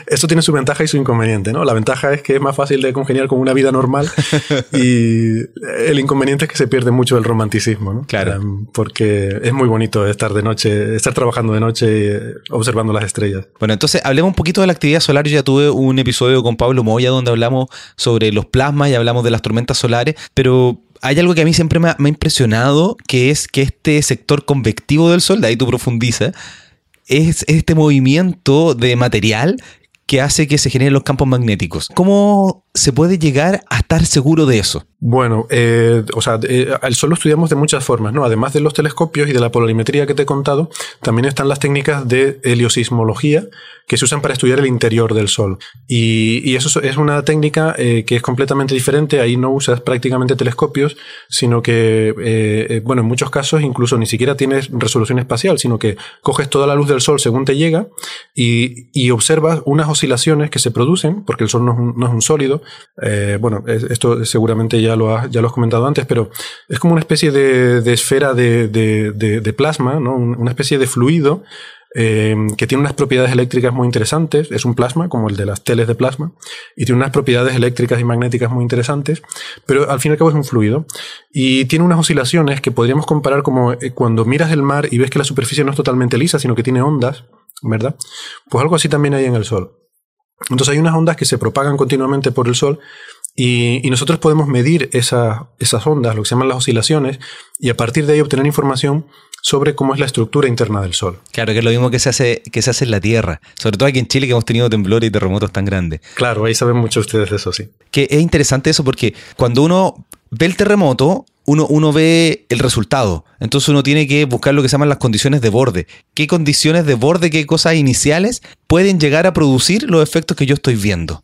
Esto tiene su ventaja y su inconveniente, ¿no? La ventaja es que es más fácil de congeniar con una vida normal y el inconveniente es que se pierde mucho el romanticismo, ¿no? Claro. Em, porque es muy bonito estar de noche, estar trabajando de noche eh, observando las estrellas. Bueno, entonces hablemos un poquito de la actividad solar. Yo ya tuve un episodio con Pablo Moya donde hablamos sobre los plasmas y hablamos de las tormentas solares, pero hay algo que a mí siempre me ha, me ha impresionado, que es que este sector convectivo del Sol, de ahí tú profundizas, es este movimiento de material que hace que se generen los campos magnéticos. ¿Cómo se puede llegar a estar seguro de eso? Bueno, eh, o sea, eh, el Sol lo estudiamos de muchas formas, ¿no? Además de los telescopios y de la polarimetría que te he contado, también están las técnicas de heliosismología que se usan para estudiar el interior del Sol. Y, eso es una técnica eh, que es completamente diferente. Ahí no usas prácticamente telescopios, sino que, bueno, en muchos casos incluso ni siquiera tienes resolución espacial, sino que coges toda la luz del Sol según te llega y, observas unas oscilaciones que se producen, porque el Sol no es no es un sólido. Bueno, esto seguramente ya ya lo, has, ya lo has comentado antes, pero es como una especie de, esfera de, plasma, ¿no? una especie de fluido eh, que tiene unas propiedades eléctricas muy interesantes. Es un plasma, como el de las teles de plasma, y tiene unas propiedades eléctricas y magnéticas muy interesantes, pero al fin y al cabo es un fluido. Y tiene unas oscilaciones que podríamos comparar como eh, cuando miras el mar y ves que la superficie no es totalmente lisa, sino que tiene ondas, ¿verdad? Pues algo así también hay en el Sol. Entonces hay unas ondas que se propagan continuamente por el Sol y, nosotros podemos medir esas ondas, lo que se llaman las oscilaciones, y a partir de ahí obtener información sobre cómo es la estructura interna del Sol. Claro, que es lo mismo que se hace, que se hace en la Tierra, sobre todo aquí en Chile que hemos tenido temblores y terremotos tan grandes. Claro, ahí saben mucho ustedes de eso, sí. Que es interesante eso porque cuando uno ve el terremoto, uno, uno, ve el resultado. Entonces uno tiene que buscar lo que se llaman las condiciones de borde. ¿Qué condiciones de borde, qué cosas iniciales pueden llegar a producir los efectos que yo estoy viendo?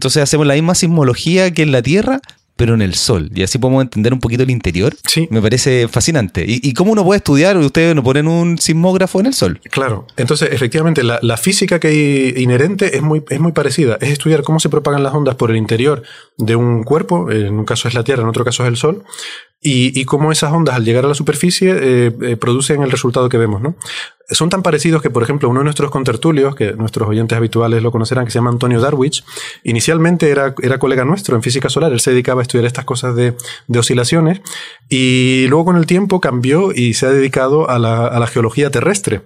Entonces hacemos la misma sismología que en la Tierra, pero en el Sol. Y así podemos entender un poquito el interior. Sí. Me parece fascinante. ¿Y, cómo uno puede estudiar? Ustedes no ponen un sismógrafo en el Sol. Claro. Entonces, efectivamente, la, física que hay inherente es muy, es muy parecida. Es estudiar cómo se propagan las ondas por el interior de un cuerpo. En un caso es la Tierra, en otro caso es el Sol. Y, cómo esas ondas al llegar a la superficie eh, eh, producen el resultado que vemos, ¿no? son tan parecidos que, por ejemplo, uno de nuestros contertulios, que nuestros oyentes habituales lo conocerán, que se llama Antonio Darwich, inicialmente era, era colega nuestro en física solar, él se dedicaba a estudiar estas cosas de, de oscilaciones y luego con el tiempo cambió y se ha dedicado a la, a la geología terrestre.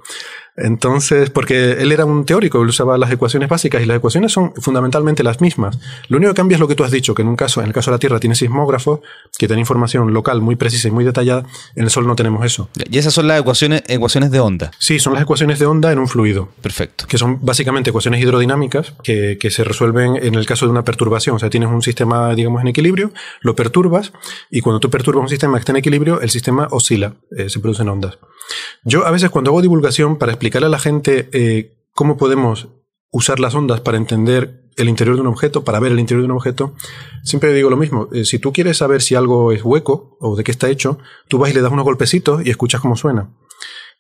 Entonces, porque él era un teórico, él usaba las ecuaciones básicas y las ecuaciones son fundamentalmente las mismas. Lo único que cambia es lo que tú has dicho, que en un caso, en el caso de la Tierra tiene sismógrafos que tienen información local muy precisa y muy detallada, en el Sol no tenemos eso. Y esas son las ecuaciones, ecuaciones de onda. Sí, son las ecuaciones de onda en un fluido. Perfecto. Que son básicamente ecuaciones hidrodinámicas que, que se resuelven en el caso de una perturbación. O sea, tienes un sistema, digamos, en equilibrio, lo perturbas y cuando tú perturbas un sistema que está en equilibrio, el sistema oscila, eh, se producen ondas. Yo a veces cuando hago divulgación para explicarle a la gente eh, cómo podemos usar las ondas para entender el interior de un objeto, para ver el interior de un objeto, siempre digo lo mismo. Eh, si tú quieres saber si algo es hueco o de qué está hecho, tú vas y le das unos golpecitos y escuchas cómo suena.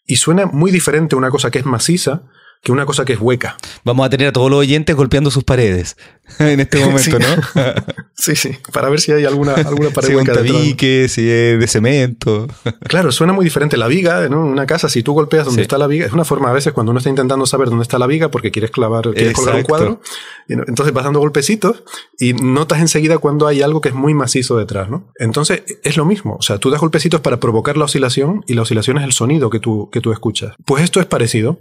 Y suena muy diferente una cosa que es maciza que una cosa que es hueca. Vamos a tener a todos los oyentes golpeando sus paredes en este momento, ¿no? sí, sí, para ver si hay alguna, alguna pared si hueca. Si es un tabique, si es de cemento. claro, suena muy diferente. La viga, ¿no? Una casa, si tú golpeas donde está la viga, es una forma a veces cuando uno está intentando saber dónde está la viga porque quieres clavar, quieres colgar un cuadro. Entonces vas dando golpecitos y notas enseguida cuando hay algo que es muy macizo detrás, ¿no? Entonces es lo mismo. O sea, tú das golpecitos para provocar la oscilación y la oscilación es el sonido que tú, que tú escuchas. Pues esto es parecido.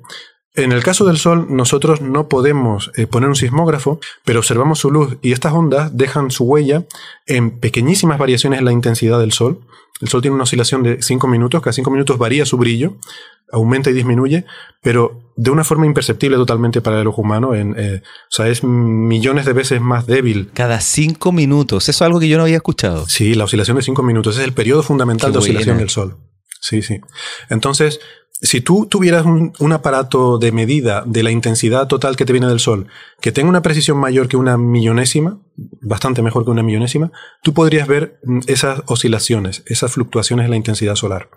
En el caso del Sol, nosotros no podemos eh, poner un sismógrafo, pero observamos su luz y estas ondas dejan su huella en pequeñísimas variaciones en la intensidad del Sol. El Sol tiene una oscilación de 5 minutos, cada 5 minutos varía su brillo, aumenta y disminuye, pero de una forma imperceptible totalmente para el ojo humano. En, eh, o sea, es millones de veces más débil. Cada 5 minutos, eso es algo que yo no había escuchado. Sí, la oscilación de 5 minutos es el periodo fundamental de oscilación del Sol. Sí, sí. Entonces, Si tú tuvieras un, aparato de medida de la intensidad total que te viene del Sol, que tenga una precisión mayor que una millonésima, bastante mejor que una millonésima, tú podrías ver mm, esas oscilaciones, esas fluctuaciones en la intensidad solar.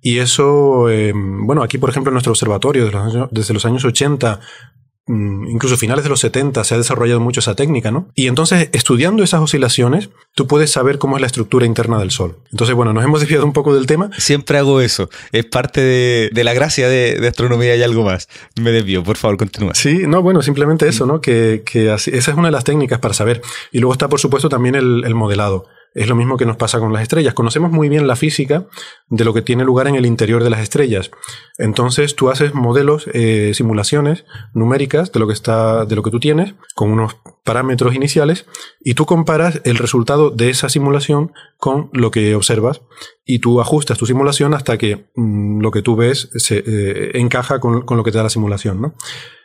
Y eso, eh, bueno, aquí por ejemplo en nuestro observatorio desde los años, desde los años 80 Mm, incluso finales de los 70 se ha desarrollado mucho esa técnica, ¿no? Y entonces, estudiando esas oscilaciones, tú puedes saber cómo es la estructura interna del Sol. Entonces, bueno, nos hemos desviado un poco del tema. Siempre hago eso. Es parte de, la gracia de, astronomía y algo más. Me desvío, por favor, continúa. Sí, no, bueno, simplemente eso, ¿no? Que, esa es una de las técnicas para saber. Y luego está, por supuesto, también el modelado. Es lo mismo que nos pasa con las estrellas. Conocemos muy bien la física de lo que tiene lugar en el interior de las estrellas. Entonces tú haces modelos, eh, simulaciones numéricas de lo que está, de lo que tú tienes, con unos parámetros iniciales, y tú comparas el resultado de esa simulación con lo que observas, y tú ajustas tu simulación hasta que mm, lo que tú ves se eh, encaja con, con, lo que te da la simulación, ¿no?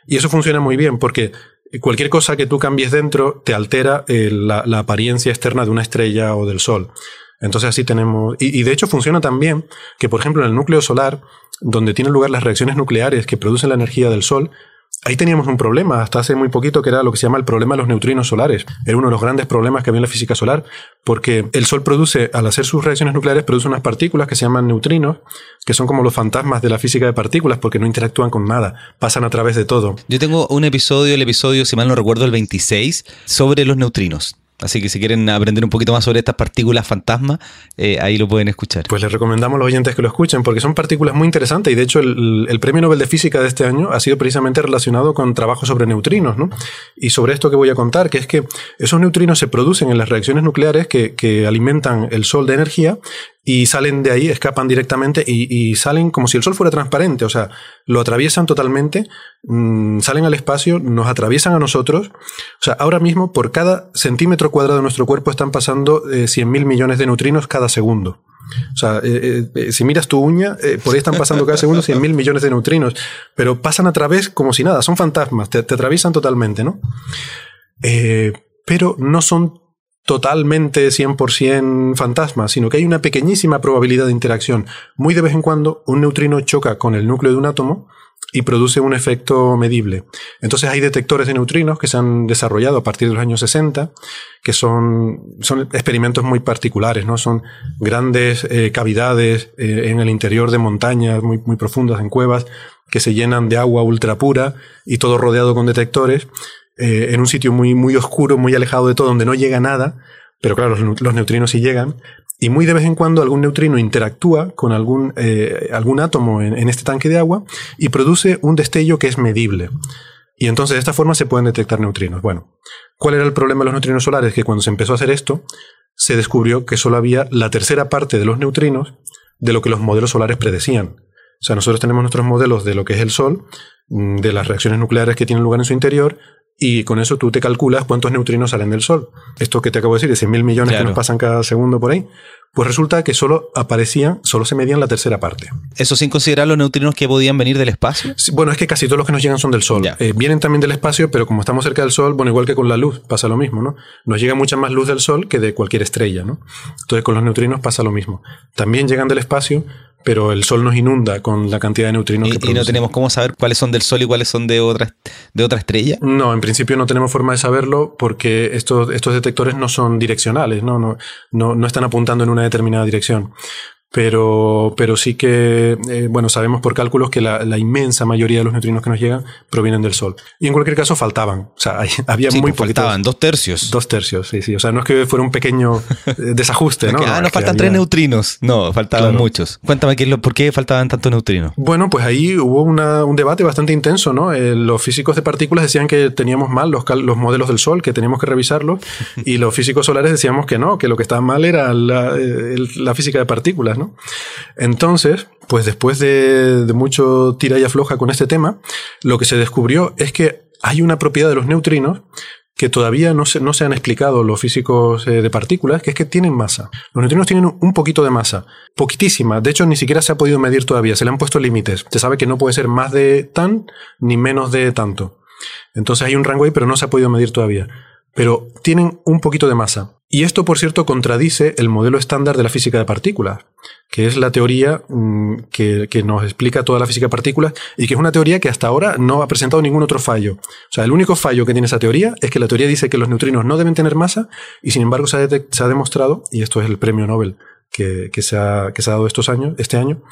Y eso funciona muy bien porque cualquier cosa que tú cambies dentro te altera eh, la, apariencia externa de una estrella o del Sol. Entonces así tenemos... Y, de hecho funciona también que, por ejemplo, en el núcleo solar, donde tienen lugar las reacciones nucleares que producen la energía del Sol, Ahí teníamos un problema hasta hace muy poquito que era lo que se llama el problema de los neutrinos solares. Era uno de los grandes problemas que había en la física solar, porque el Sol produce, al hacer sus reacciones nucleares, produce unas partículas que se llaman neutrinos, que son como los fantasmas de la física de partículas, porque no interactúan con nada, pasan a través de todo. Yo tengo un episodio, el episodio, si mal no recuerdo, el 26, sobre los neutrinos. Así que si quieren aprender un poquito más sobre estas partículas fantasmas, eh, ahí lo pueden escuchar. Pues les recomendamos a los oyentes que lo escuchen, porque son partículas muy interesantes y de hecho el, premio Nobel de Física de este año ha sido precisamente relacionado con trabajos sobre neutrinos, ¿no? Y sobre esto que voy a contar, que es que esos neutrinos se producen en las reacciones nucleares que, que alimentan el Sol de energía y salen de ahí, escapan directamente y, salen como si el Sol fuera transparente, o sea, lo atraviesan totalmente, mm, salen al espacio, nos atraviesan a nosotros. O sea, ahora mismo por cada centímetro cuadrado de nuestro cuerpo están pasando eh, 100.000 millones de neutrinos cada segundo. O sea, eh, eh, si miras tu uña, eh, por ahí están pasando cada segundo 100.000 millones de neutrinos, pero pasan a través como si nada, son fantasmas, te atraviesan totalmente, ¿no? pero no son totalmente 100% fantasma, sino que hay una pequeñísima probabilidad de interacción. Muy de vez en cuando un neutrino choca con el núcleo de un átomo y produce un efecto medible. Entonces hay detectores de neutrinos que se han desarrollado a partir de los años 60, que son, son experimentos muy particulares, ¿no? Son grandes eh, cavidades eh, en el interior de montañas muy, muy profundas, en cuevas, que se llenan de agua ultra pura y todo rodeado con detectores eh, en un sitio muy, muy oscuro, muy alejado de todo, donde no llega nada, pero claro, los, neutrinos sí llegan, y muy de vez en cuando algún neutrino interactúa con algún, eh, algún átomo en, este tanque de agua y produce un destello que es medible. Y entonces de esta forma se pueden detectar neutrinos. Bueno, ¿cuál era el problema de los neutrinos solares? Que cuando se empezó a hacer esto, se descubrió que solo había la tercera parte de los neutrinos de lo que los modelos solares predecían. O sea, nosotros tenemos nuestros modelos de lo que es el Sol, mm, de las reacciones nucleares que tienen lugar en su interior, y con eso tú te calculas cuántos neutrinos salen del Sol. Esto que te acabo de decir, de 100.000 millones que nos pasan cada segundo por ahí, pues resulta que solo aparecían, solo se medían la tercera parte. ¿Eso sin considerar los neutrinos que podían venir del espacio? bueno, es que casi todos los que nos llegan son del Sol. Eh, vienen también del espacio, pero como estamos cerca del Sol, bueno, igual que con la luz, pasa lo mismo, ¿no? Nos llega mucha más luz del Sol que de cualquier estrella, ¿no? Entonces con los neutrinos pasa lo mismo. También llegan del espacio, pero el Sol nos inunda con la cantidad de neutrinos que produce. ¿Y no tenemos cómo saber cuáles son del Sol y cuáles son de otra, de otra estrella? No, en principio no tenemos forma de saberlo porque estos, estos detectores no son direccionales, ¿no? No, no, no están apuntando en una determinada dirección pero, pero sí que, eh, bueno, sabemos por cálculos que la, la, inmensa mayoría de los neutrinos que nos llegan provienen del Sol. Y en cualquier caso faltaban, o sea, había muy pues faltaban, dos tercios. Dos tercios, sí, sí, o sea, no es que fuera un pequeño eh, desajuste, ¿no? ah, nos faltan tres neutrinos. No, faltaban muchos. Cuéntame, ¿qué, ¿por qué faltaban tantos neutrinos? Bueno, pues ahí hubo una, un debate bastante intenso, ¿no? Eh, los físicos de partículas decían que teníamos mal los, los modelos del Sol, que teníamos que revisarlos, y los físicos solares decíamos que no, que lo que estaba mal era la, la física de partículas, Entonces, pues después de, mucho tira y afloja con este tema, lo que se descubrió es que hay una propiedad de los neutrinos que todavía no se, no se han explicado los físicos eh, de partículas, que es que tienen masa. Los neutrinos tienen un poquito de masa, poquitísima. De hecho, ni siquiera se ha podido medir todavía. Se le han puesto límites. Se sabe que no puede ser más de tan ni menos de tanto. Entonces hay un rango ahí, pero no se ha podido medir todavía. Pero tienen un poquito de masa. Y esto, por cierto, contradice el modelo estándar de la física de partículas, que es la teoría mm, que, que, nos explica toda la física de partículas y que es una teoría que hasta ahora no ha presentado ningún otro fallo. O sea, el único fallo que tiene esa teoría es que la teoría dice que los neutrinos no deben tener masa y sin embargo se ha, se ha demostrado, y esto es el premio Nobel que, que, se, ha, que se ha dado estos años, este año,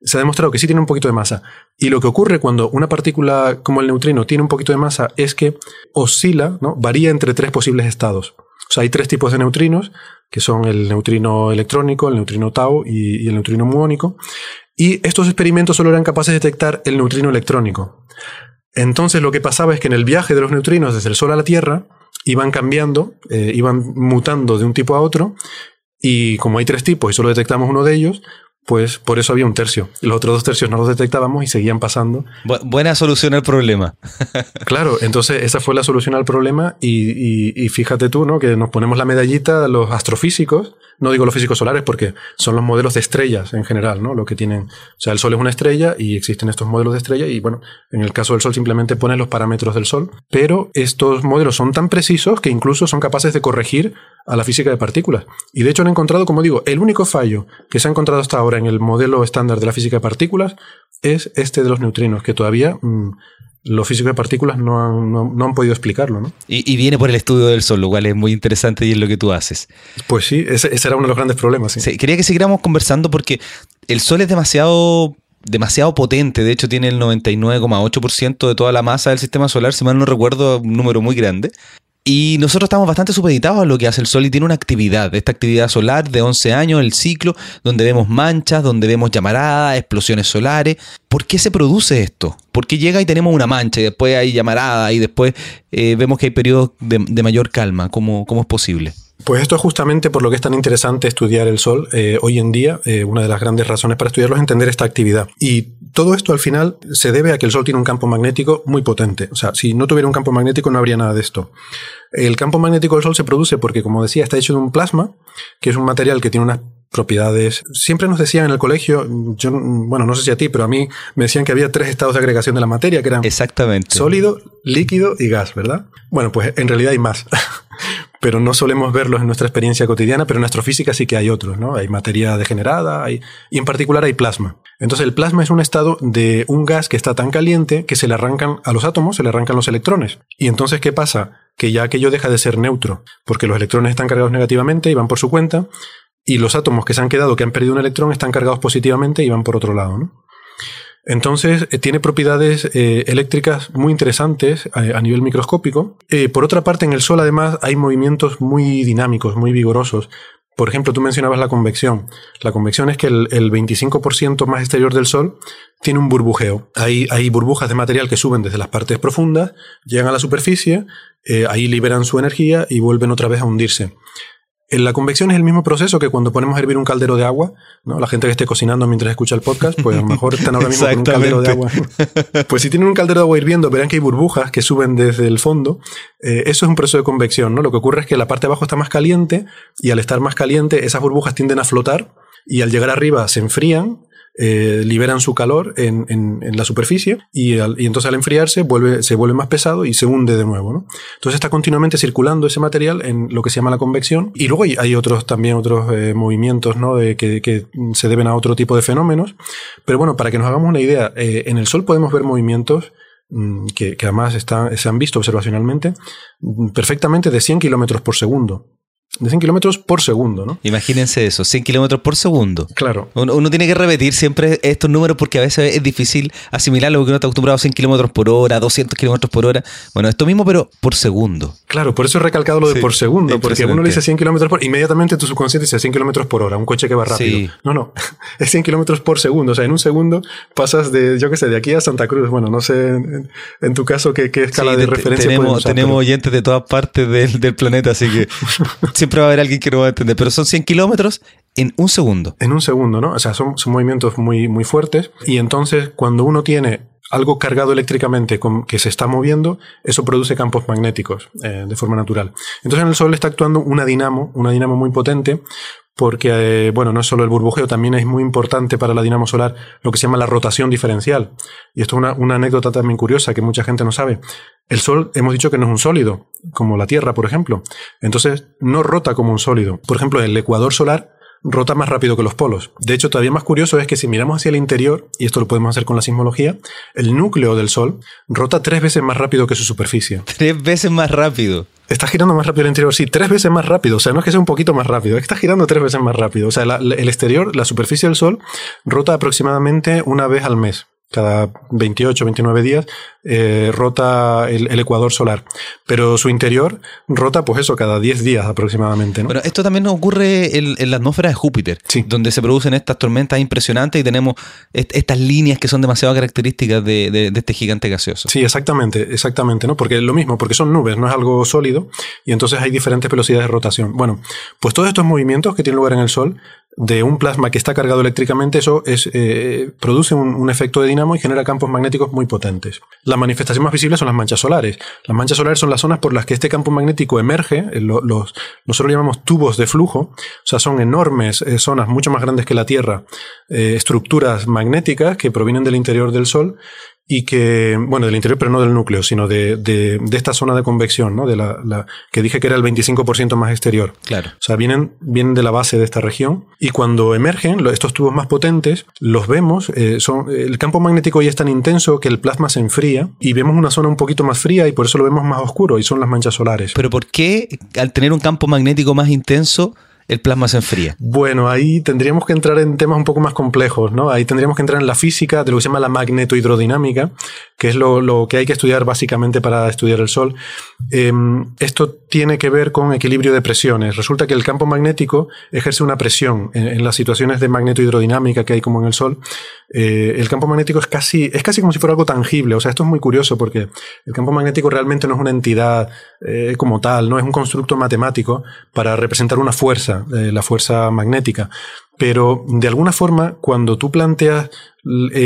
se ha demostrado que sí tiene un poquito de masa. Y lo que ocurre cuando una partícula como el neutrino tiene un poquito de masa es que oscila, ¿no? varía entre tres posibles estados. O sea, hay tres tipos de neutrinos, que son el neutrino electrónico, el neutrino tau y, el neutrino muónico. Y estos experimentos solo eran capaces de detectar el neutrino electrónico. Entonces lo que pasaba es que en el viaje de los neutrinos desde el Sol a la Tierra iban cambiando, eh, iban mutando de un tipo a otro, y como hay tres tipos y solo detectamos uno de ellos, pues por eso había un tercio. Los otros dos tercios no los detectábamos y seguían pasando. buena solución al problema. claro, entonces esa fue la solución al problema y, y, fíjate tú, ¿no? Que nos ponemos la medallita a los astrofísicos, no digo los físicos solares porque son los modelos de estrellas en general, ¿no? Lo que tienen, o sea, el Sol es una estrella y existen estos modelos de estrella y bueno, en el caso del Sol simplemente ponen los parámetros del Sol, pero estos modelos son tan precisos que incluso son capaces de corregir a la física de partículas. Y de hecho han encontrado, como digo, el único fallo que se ha encontrado hasta ahora en el modelo estándar de la física de partículas es este de los neutrinos, que todavía mm, los físicos de partículas no han, no, han podido explicarlo. ¿no? Y, viene por el estudio del Sol, lo cual es muy interesante y es lo que tú haces. Pues sí, ese, era uno de los grandes problemas. Sí. quería que siguiéramos conversando porque el Sol es demasiado demasiado potente, de hecho tiene el 99,8% de toda la masa del sistema solar, si mal no recuerdo, un número muy grande. Y nosotros estamos bastante supeditados a lo que hace el Sol y tiene una actividad, esta actividad solar de 11 años, el ciclo, donde vemos manchas, donde vemos llamaradas, explosiones solares. ¿Por qué se produce esto? ¿Por qué llega y tenemos una mancha y después hay llamarada y después eh, vemos que hay periodos de, mayor calma? ¿Cómo, ¿Cómo, es posible? Pues esto es justamente por lo que es tan interesante estudiar el Sol eh, hoy en día. Eh, una de las grandes razones para estudiarlo es entender esta actividad. Y todo esto al final se debe a que el Sol tiene un campo magnético muy potente. O sea, si no tuviera un campo magnético no habría nada de esto. El campo magnético del Sol se produce porque, como decía, está hecho de un plasma, que es un material que tiene unas propiedades. Siempre nos decían en el colegio, yo, bueno, no sé si a ti, pero a mí me decían que había tres estados de agregación de la materia, que eran Exactamente. sólido, líquido y gas, ¿verdad? Bueno, pues en realidad hay más. pero no solemos verlos en nuestra experiencia cotidiana, pero en astrofísica sí que hay otros, ¿no? Hay materia degenerada, y en particular hay plasma. Entonces el plasma es un estado de un gas que está tan caliente que se le arrancan a los átomos, se le arrancan los electrones. Y entonces, ¿qué pasa? Que ya aquello deja de ser neutro, porque los electrones están cargados negativamente y van por su cuenta, y los átomos que se han quedado, que han perdido un electrón, están cargados positivamente y van por otro lado, ¿no? Entonces, eh, tiene propiedades eh, eléctricas muy interesantes eh, a, nivel microscópico. por otra parte, en el Sol, además, hay movimientos muy dinámicos, muy vigorosos. Por ejemplo, tú mencionabas la convección. La convección es que el, 25% más exterior del Sol tiene un burbujeo. Hay, hay, burbujas de material que suben desde las partes profundas, llegan a la superficie, ahí liberan su energía y vuelven otra vez a hundirse. La convección es el mismo proceso que cuando ponemos a hervir un caldero de agua, ¿no? La gente que esté cocinando mientras escucha el podcast, pues a lo mejor están ahora mismo con un caldero de agua. Pues si tienen un caldero de agua hirviendo, verán que hay burbujas que suben desde el fondo. Eh, eso es un proceso de convección, ¿no? Lo que ocurre es que la parte de abajo está más caliente y al estar más caliente, esas burbujas tienden a flotar y al llegar arriba se enfrían eh, liberan su calor en, en, la superficie y, y, entonces al enfriarse vuelve, se vuelve más pesado y se hunde de nuevo. ¿no? Entonces está continuamente circulando ese material en lo que se llama la convección y luego hay, otros también otros eh, movimientos ¿no? que, que, se deben a otro tipo de fenómenos. Pero bueno, para que nos hagamos una idea, eh, en el Sol podemos ver movimientos mm, que, que, además están, se han visto observacionalmente mm, perfectamente de 100 kilómetros por segundo de 100 kilómetros por segundo, ¿no? Imagínense eso, 100 kilómetros por segundo. Claro. Uno, tiene que repetir siempre estos números porque a veces es difícil asimilarlo porque uno está acostumbrado a 100 kilómetros por hora, 200 kilómetros por hora. Bueno, esto mismo, pero por segundo. Claro, por eso he recalcado lo de por segundo, porque uno le dice 100 kilómetros por inmediatamente tu subconsciente dice 100 kilómetros por hora, un coche que va rápido. No, no, es 100 kilómetros por segundo. O sea, en un segundo pasas de, yo qué sé, de aquí a Santa Cruz. Bueno, no sé en, tu caso qué, escala de referencia tenemos, tenemos oyentes de todas partes del, del planeta, así que siempre va a haber alguien que no va a entender, pero son 100 kilómetros en un segundo. En un segundo, ¿no? O sea, son, movimientos muy, muy fuertes y entonces cuando uno tiene algo cargado eléctricamente que se está moviendo, eso produce campos magnéticos eh, de forma natural. Entonces en el Sol está actuando una dinamo, una dinamo muy potente, porque, eh, bueno, no es solo el burbujeo, también es muy importante para la dinamo solar lo que se llama la rotación diferencial. Y esto es una, una, anécdota también curiosa que mucha gente no sabe. El Sol hemos dicho que no es un sólido, como la Tierra, por ejemplo. Entonces, no rota como un sólido. Por ejemplo, el ecuador solar rota más rápido que los polos. De hecho, todavía más curioso es que si miramos hacia el interior, y esto lo podemos hacer con la sismología, el núcleo del Sol rota tres veces más rápido que su superficie. Tres veces más rápido. Está girando más rápido el interior, sí, tres veces más rápido. O sea, no es que sea un poquito más rápido, es que está girando tres veces más rápido. O sea, el exterior, la superficie del Sol, rota aproximadamente una vez al mes cada 28, 29 días, eh, rota el, ecuador solar. Pero su interior rota, pues eso, cada 10 días aproximadamente. ¿no? Bueno, esto también ocurre en, la atmósfera de Júpiter, donde se producen estas tormentas impresionantes y tenemos estas líneas que son demasiado características de, este gigante gaseoso. Sí, exactamente, exactamente, ¿no? Porque es lo mismo, porque son nubes, no es algo sólido, y entonces hay diferentes velocidades de rotación. Bueno, pues todos estos movimientos que tienen lugar en el Sol de un plasma que está cargado eléctricamente, eso es, eh, produce un, efecto de dinamo y genera campos magnéticos muy potentes. La manifestación más visible son las manchas solares. Las manchas solares son las zonas por las que este campo magnético emerge, eh, los, nosotros lo llamamos tubos de flujo, o sea, son enormes eh, zonas mucho más grandes que la Tierra, estructuras magnéticas que provienen del interior del Sol y que, bueno, del interior, pero no del núcleo, sino de, de, de esta zona de convección, ¿no? De la, la, que dije que era el 25% más exterior. Claro. O sea, vienen, vienen de la base de esta región y cuando emergen estos tubos más potentes, los vemos, eh, son, el campo magnético ya es tan intenso que el plasma se enfría y vemos una zona un poquito más fría y por eso lo vemos más oscuro y son las manchas solares. Pero ¿por qué al tener un campo magnético más intenso el plasma se enfría? Bueno, ahí tendríamos que entrar en temas un poco más complejos, ¿no? Ahí tendríamos que entrar en la física de lo que se llama la magnetohidrodinamica, que es lo, que hay que estudiar básicamente para estudiar el Sol. Em, esto tiene que ver con equilibrio de presiones. Resulta que el campo magnético ejerce una presión en, las situaciones de magnetohidrodinámica que hay como en el Sol. Eh, el campo magnético es casi, es casi como si fuera algo tangible. O sea, esto es muy curioso porque el campo magnético realmente no es una entidad eh, como tal, no es un constructo matemático para representar una fuerza eh, la fuerza magnética. Pero de alguna forma, cuando tú planteas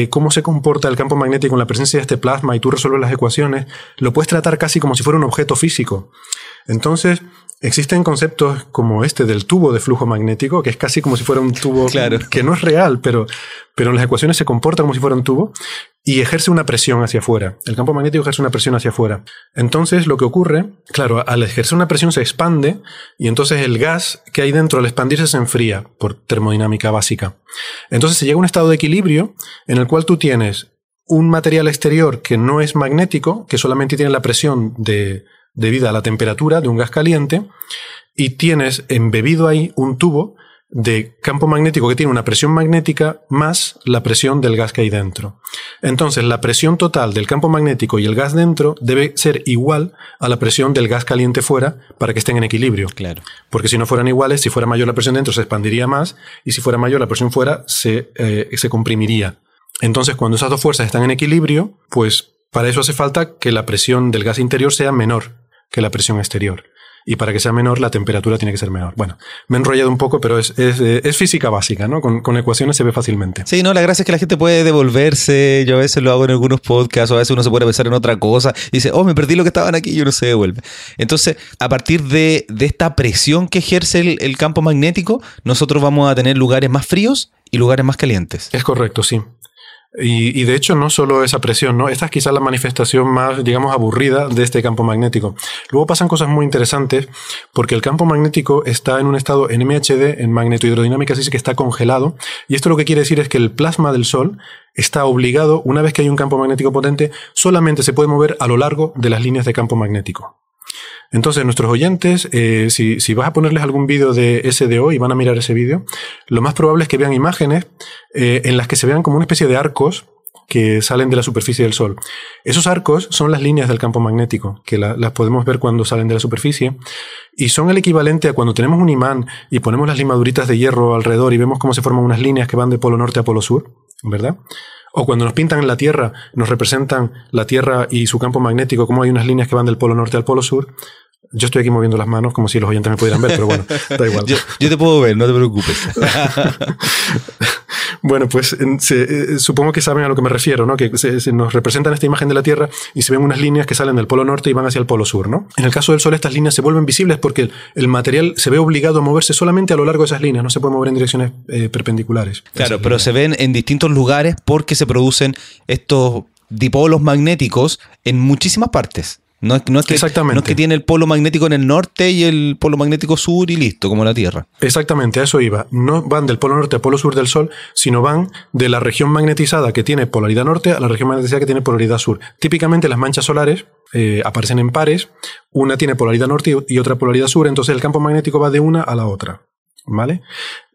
cómo se comporta el campo magnético en la presencia de este plasma y tú resuelves las ecuaciones, lo puedes tratar casi como si fuera un objeto físico. Entonces, existen conceptos como este del tubo de flujo magnético, que es casi como si fuera un tubo que no es real, pero, pero en las ecuaciones se comporta como si fuera un tubo y ejerce una presión hacia afuera. El campo magnético ejerce una presión hacia afuera. Entonces, lo que ocurre, claro, al ejercer una presión se expande y entonces el gas que hay dentro al expandirse se enfría por termodinámica básica. Entonces se llega a un estado de equilibrio en el cual tú tienes un material exterior que no es magnético, que solamente tiene la presión de, debida a la temperatura de un gas caliente, y tienes embebido ahí un tubo de campo magnético que tiene una presión magnética más la presión del gas que hay dentro. Entonces, la presión total del campo magnético y el gas dentro debe ser igual a la presión del gas caliente fuera para que estén en equilibrio. Claro. Porque si no fueran iguales, si fuera mayor la presión dentro se expandiría más y si fuera mayor la presión fuera se, eh, se comprimiría. Entonces, cuando esas dos fuerzas están en equilibrio, pues para eso hace falta que la presión del gas interior sea menor que la presión exterior y para que sea menor la temperatura tiene que ser menor. Bueno, me he enrollado un poco, pero es, es, física básica, ¿no? Con, ecuaciones se ve fácilmente. Sí, no, la gracia es que la gente puede devolverse. Yo a veces lo hago en algunos podcasts, o a veces uno se puede pensar en otra cosa y dice, oh, me perdí lo que estaban aquí y uno se devuelve. Entonces, a partir de, esta presión que ejerce el campo magnético, nosotros vamos a tener lugares más fríos y lugares más calientes. Es correcto, sí. Y, de hecho no solo esa presión, ¿no? Esta es quizás la manifestación más, digamos, aburrida de este campo magnético. Luego pasan cosas muy interesantes porque el campo magnético está en un estado en MHD, en magnetohidrodinámica, así que está congelado. Y esto lo que quiere decir es que el plasma del Sol está obligado, una vez que hay un campo magnético potente, solamente se puede mover a lo largo de las líneas de campo magnético. Entonces, nuestros oyentes, eh, si, si, vas a ponerles algún vídeo de SDO y van a mirar ese vídeo, lo más probable es que vean imágenes eh, en las que se vean como una especie de arcos que salen de la superficie del Sol. Esos arcos son las líneas del campo magnético, que las podemos ver cuando salen de la superficie, y son el equivalente a cuando tenemos un imán y ponemos las limaduritas de hierro alrededor y vemos cómo se forman unas líneas que van de polo norte a polo sur, ¿verdad? O cuando nos pintan en la Tierra, nos representan la Tierra y su campo magnético, como hay unas líneas que van del polo norte al polo sur. Yo estoy aquí moviendo las manos como si los oyentes me pudieran ver, pero bueno, da igual. yo, te puedo ver, no te preocupes. bueno, pues eh, supongo que saben a lo que me refiero, ¿no? Que se, nos representan esta imagen de la Tierra y se ven unas líneas que salen del polo norte y van hacia el polo sur, ¿no? En el caso del Sol, estas líneas se vuelven visibles porque el, material se ve obligado a moverse solamente a lo largo de esas líneas, no se puede mover en direcciones eh, perpendiculares. Claro, pero se ven en distintos lugares porque se producen estos dipolos magnéticos en muchísimas partes. No es, no, es que, Exactamente. no es que tiene el polo magnético en el norte y el polo magnético sur y listo, como la Tierra. Exactamente, a eso iba. No van del polo norte al polo sur del Sol, sino van de la región magnetizada que tiene polaridad norte a la región magnetizada que tiene polaridad sur. Típicamente las manchas solares eh, aparecen en pares, una tiene polaridad norte y otra polaridad sur, entonces el campo magnético va de una a la otra. ¿Vale?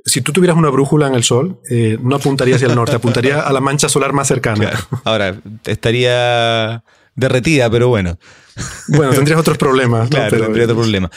Si tú tuvieras una brújula en el Sol, eh, no apuntaría hacia el norte, apuntaría a la mancha solar más cercana. Ahora, estaría derretida, pero bueno. Bueno, tendrías otros problemas. ¿no? Claro, Pero- tendría otro problema.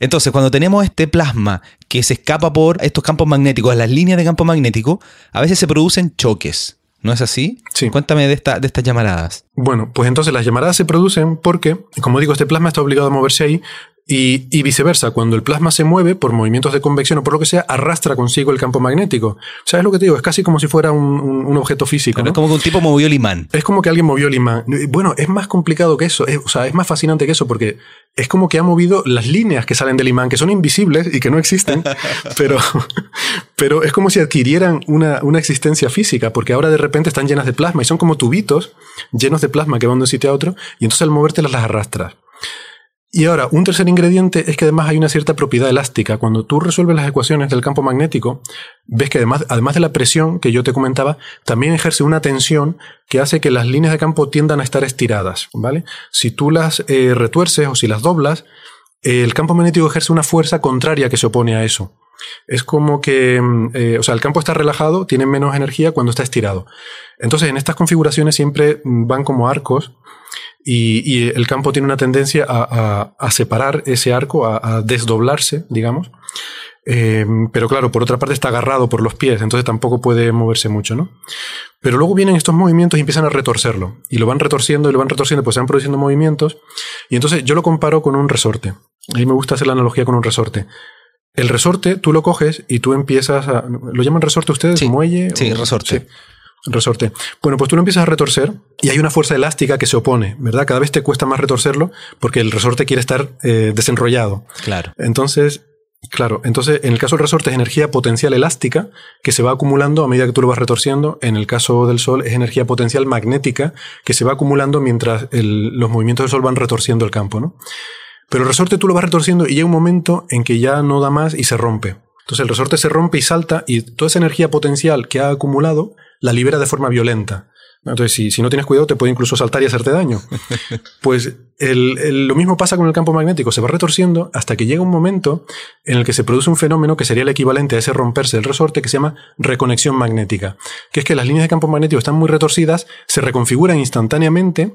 Entonces, cuando tenemos este plasma que se escapa por estos campos magnéticos, las líneas de campo magnético, a veces se producen choques. ¿No es así? Sí. Cuéntame de, esta, de estas llamaradas. Bueno, pues entonces las llamaradas se producen porque, como digo, este plasma está obligado a moverse ahí y, y viceversa. Cuando el plasma se mueve por movimientos de convección o por lo que sea, arrastra consigo el campo magnético. ¿Sabes lo que te digo? Es casi como si fuera un, un- un objeto físico. Pero ¿no? es como que un tipo movió el imán. Es como que alguien movió el imán. Bueno, es más complicado que eso. Es, o sea, es más fascinante que eso porque es como que ha movido las líneas que salen del imán, que son invisibles y que no existen, pero, pero es como si adquirieran una, una existencia física, porque ahora de repente están llenas de plasma y son como tubitos llenos de plasma que van de un sitio a otro y entonces al movértelas las arrastras. Y ahora, un tercer ingrediente es que además hay una cierta propiedad elástica. Cuando tú resuelves las ecuaciones del campo magnético, ves que además, además de la presión que yo te comentaba, también ejerce una tensión que hace que las líneas de campo tiendan a estar estiradas, ¿vale? Si tú las eh, retuerces o si las doblas, el campo magnético ejerce una fuerza contraria que se opone a eso. Es como que, mm, eh, o sea, el campo está relajado, tiene menos energía cuando está estirado. Entonces, en estas configuraciones siempre mm, van como arcos y, y el campo tiene una tendencia a, a- a separar ese arco, a, a desdoblarse, digamos. Eh, pero claro, por otra parte está agarrado por los pies, entonces tampoco puede moverse mucho, ¿no? Pero luego vienen estos movimientos y empiezan a retorcerlo. Y lo van retorciendo y lo van retorciendo, pues se van produciendo movimientos. Y entonces yo lo comparo con un resorte. A mí me gusta hacer la analogía con un resorte. El resorte tú lo coges y tú empiezas a... ¿Lo llaman resorte ustedes? Sí, ¿Muelle? sí, o- resorte. sí, resorte. Bueno, pues tú lo empiezas a retorcer y hay una fuerza elástica que se opone, ¿verdad? Cada vez te cuesta más retorcerlo porque el resorte quiere estar eh, desenrollado. Claro. Entonces, claro, entonces en el caso del resorte es energía potencial elástica que se va acumulando a medida que tú lo vas retorciendo. En el caso del Sol es energía potencial magnética que se va acumulando mientras el- los movimientos del Sol van retorciendo el campo, ¿no? Pero el resorte tú lo vas retorciendo y llega un momento en que ya no da más y se rompe. Entonces el resorte se rompe y salta y toda esa energía potencial que ha acumulado la libera de forma violenta. Entonces, si, si no tienes cuidado, te puede incluso saltar y hacerte daño. Pues el- el- lo mismo pasa con el campo magnético, se va retorciendo hasta que llega un momento en el que se produce un fenómeno que sería el equivalente a ese romperse del resorte que se llama reconexión magnética, que es que las líneas de campo magnético están muy retorcidas, se reconfiguran instantáneamente,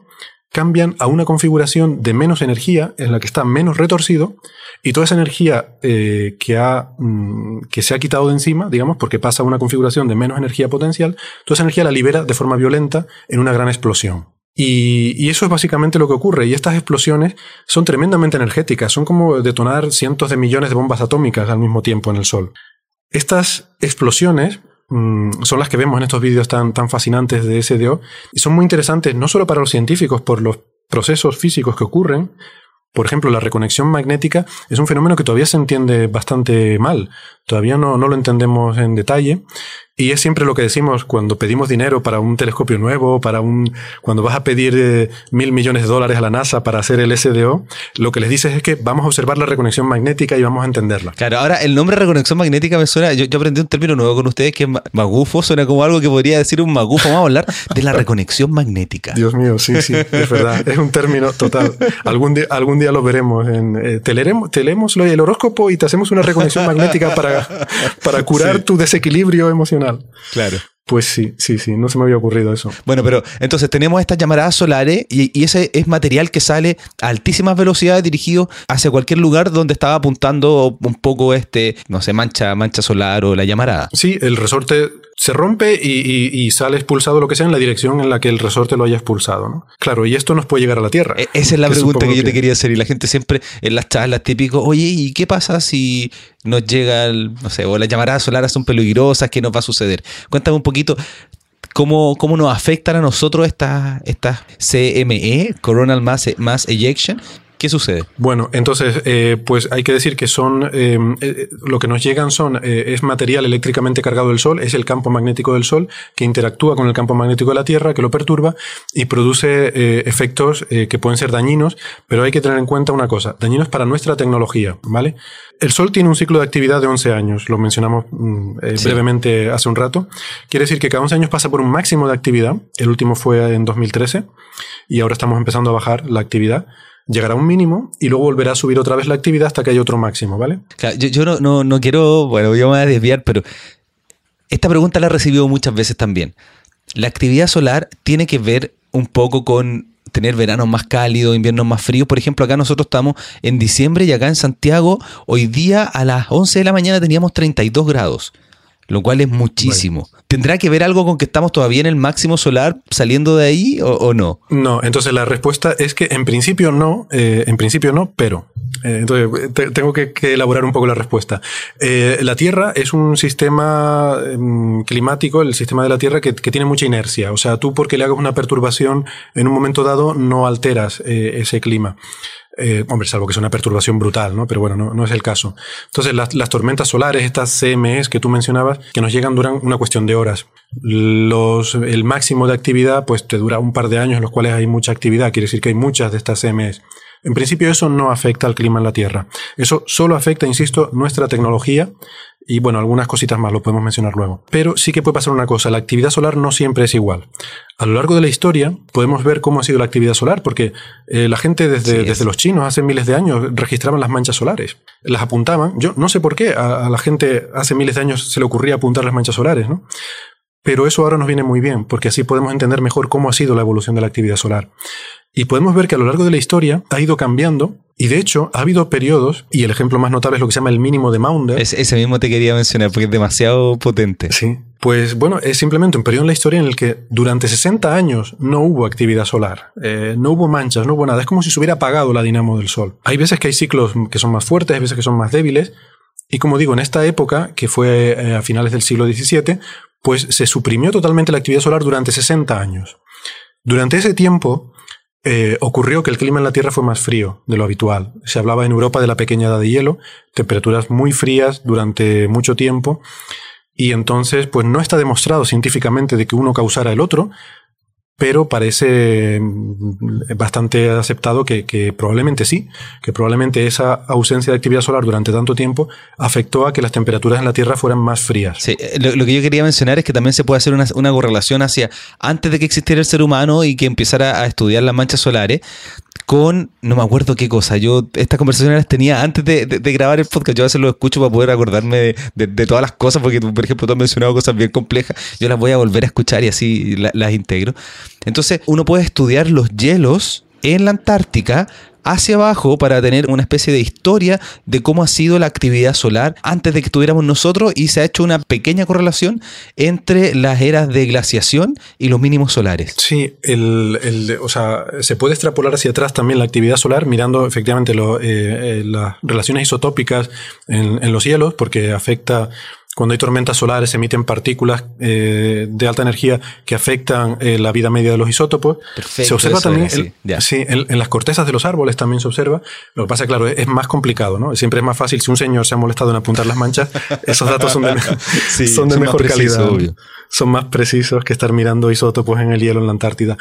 cambian a una configuración de menos energía en la que está menos retorcido y toda esa energía eh, que, ha, mm, que se ha quitado de encima, digamos, porque pasa a una configuración de menos energía potencial, toda esa energía la libera de forma violenta en una gran explosión. Y, y eso es básicamente lo que ocurre. Y estas explosiones son tremendamente energéticas, son como detonar cientos de millones de bombas atómicas al mismo tiempo en el Sol. Estas explosiones mm, son las que vemos en estos vídeos tan, tan fascinantes de SDO y son muy interesantes no solo para los científicos por los procesos físicos que ocurren, por ejemplo, la reconexión magnética es un fenómeno que todavía se entiende bastante mal, todavía no, no lo entendemos en detalle y es siempre lo que decimos cuando pedimos dinero para un telescopio nuevo, para un, cuando vas a pedir eh, mil millones de dólares a la NASA para hacer el SDO, lo que les dices es que vamos a observar la reconexión magnética y vamos a entenderla. Claro, ahora el nombre reconexión magnética me suena, yo, yo aprendí un término nuevo con ustedes que es ma- magufo, suena como algo que podría decir un magufo. Vamos a hablar de la reconexión magnética. Dios mío, sí, sí, es verdad. Es un término total. Algún día, algún día lo veremos. En, eh, te, leeremos, te leemos el horóscopo y te hacemos una reconexión magnética para, para curar tu desequilibrio emocional. Claro. Pues sí, sí, sí, no se me había ocurrido eso. Bueno, pero entonces tenemos estas llamaradas solares y, y ese es material que sale a altísimas velocidades dirigido hacia cualquier lugar donde estaba apuntando un poco este, no sé, mancha, mancha solar o la llamarada. Sí, el resorte se rompe y, y- y sale expulsado lo que sea en la dirección en la que el resorte lo haya expulsado. ¿no? Claro, y esto nos puede llegar a la Tierra. E- Esa es la Que pregunta que yo te que- quería hacer y la gente siempre en las charlas típico, oye, ¿y qué pasa si nos llega, el, no sé, o las llamaradas solares son peligrosas, qué nos va a suceder? Cuéntame un poquito cómo, cómo nos afectan a nosotros estas estas CME, Coronal Mass, Mass Ejection, ¿Qué sucede? Bueno, entonces, eh, pues hay que decir que son, eh, eh, lo que nos llegan son, es material eléctricamente cargado del Sol, es el campo magnético del Sol que interactúa con el campo magnético de la Tierra, que lo perturba y produce efectos que pueden ser dañinos, pero hay que tener en cuenta una cosa, dañinos para nuestra tecnología, ¿vale? El Sol tiene un ciclo de actividad de 11 años, lo mencionamos mm, brevemente hace un rato. Quiere decir que cada 11 años pasa por un máximo de actividad, el último fue en 2013 y ahora estamos empezando a bajar la actividad llegará a un mínimo y luego volverá a subir otra vez la actividad hasta que haya otro máximo, ¿vale? yo, no, no, quiero, bueno, yo me voy a desviar, pero esta pregunta la he recibido muchas veces también. La actividad solar tiene que ver un poco con tener veranos más cálidos, inviernos más fríos. Por ejemplo, acá nosotros estamos en diciembre y acá en Santiago, hoy día a las 11 de la mañana teníamos 32 grados lo cual es muchísimo. ¿Tendrá que ver algo con que estamos todavía en el máximo solar saliendo de ahí o, no? No, entonces la respuesta es que en principio no, eh, en principio no, pero. Eh, entonces tengo que, elaborar un poco la respuesta. Eh, la Tierra es un sistema em, climático, el sistema de la Tierra, que, que, tiene mucha inercia. O sea, tú porque le hagas una perturbación en un momento dado no alteras ese clima. Eh, hombre, salvo que es una perturbación brutal, ¿no? Pero bueno, no, es el caso. Entonces, las, tormentas solares, estas CMEs que tú mencionabas, que nos llegan duran una cuestión de horas. Los, el máximo de actividad, pues te dura un par de años en los cuales hay mucha actividad. Quiere decir que hay muchas de estas CMEs. En principio eso no afecta al clima en la Tierra. Eso solo afecta, insisto, nuestra tecnología y bueno, algunas cositas más, lo podemos mencionar luego. Pero sí que puede pasar una cosa, la actividad solar no siempre es igual. A lo largo de la historia podemos ver cómo ha sido la actividad solar, porque eh, la gente desde, desde los chinos hace miles de años registraban las manchas solares, las apuntaban. Yo no sé por qué a, a la gente hace miles de años se le ocurría apuntar las manchas solares, ¿no? Pero eso ahora nos viene muy bien, porque así podemos entender mejor cómo ha sido la evolución de la actividad solar. Y podemos ver que a lo largo de la historia ha ido cambiando y de hecho ha habido periodos, y el ejemplo más notable es lo que se llama el mínimo de Maunder. ese mismo te quería mencionar porque es demasiado potente. Sí. Pues bueno, es simplemente un periodo en la historia en el que durante 60 años no hubo actividad solar, eh, no hubo manchas, no hubo nada. Es como si se hubiera apagado la dinamo del Sol. Hay veces que hay ciclos que son más fuertes, hay veces que son más débiles. Y como digo, en esta época, que fue eh, a finales del siglo XVII, pues se suprimió totalmente la actividad solar durante 60 años. Durante ese tiempo, eh, ocurrió que el clima en la Tierra fue más frío de lo habitual. Se hablaba en Europa de la pequeña edad de hielo, temperaturas muy frías durante mucho tiempo, y entonces pues no está demostrado científicamente de que uno causara el otro, pero parece mm, bastante aceptado que, probablemente sí, que probablemente esa ausencia de actividad solar durante tanto tiempo afectó a que las temperaturas en la Tierra fueran más frías. Sí, eh, lo, que yo quería mencionar es que también se puede hacer una, correlación hacia antes de que existiera el ser humano y que empezara a estudiar las manchas solares, con, no me acuerdo qué cosa, yo estas conversaciones las tenía antes de, grabar el podcast, yo a veces lo escucho para poder acordarme de, todas las cosas, porque por ejemplo tú has mencionado cosas bien complejas, yo las voy a volver a escuchar y así las integro. Entonces uno puede estudiar los hielos en la Antártica hacia abajo para tener una especie de historia de cómo ha sido la actividad solar antes de que estuviéramos nosotros y se ha hecho una pequeña correlación entre las eras de glaciación y los mínimos solares. Sí, el, o sea, se puede extrapolar hacia atrás también la actividad solar mirando efectivamente eh, eh, las relaciones isotópicas en, en los hielos porque afecta cuando hay tormentas solares se emiten partículas eh, de alta energía que afectan eh, la vida media de los isótopos. se observa también sí, en, las cortezas de los árboles también se observa. Lo que pasa, claro, es, más complicado, ¿no? Siempre es más fácil si un señor se ha molestado en apuntar las manchas, esos datos son de, son de mejor calidad. Son más precisos que estar mirando isótopos en el hielo en la Antártida.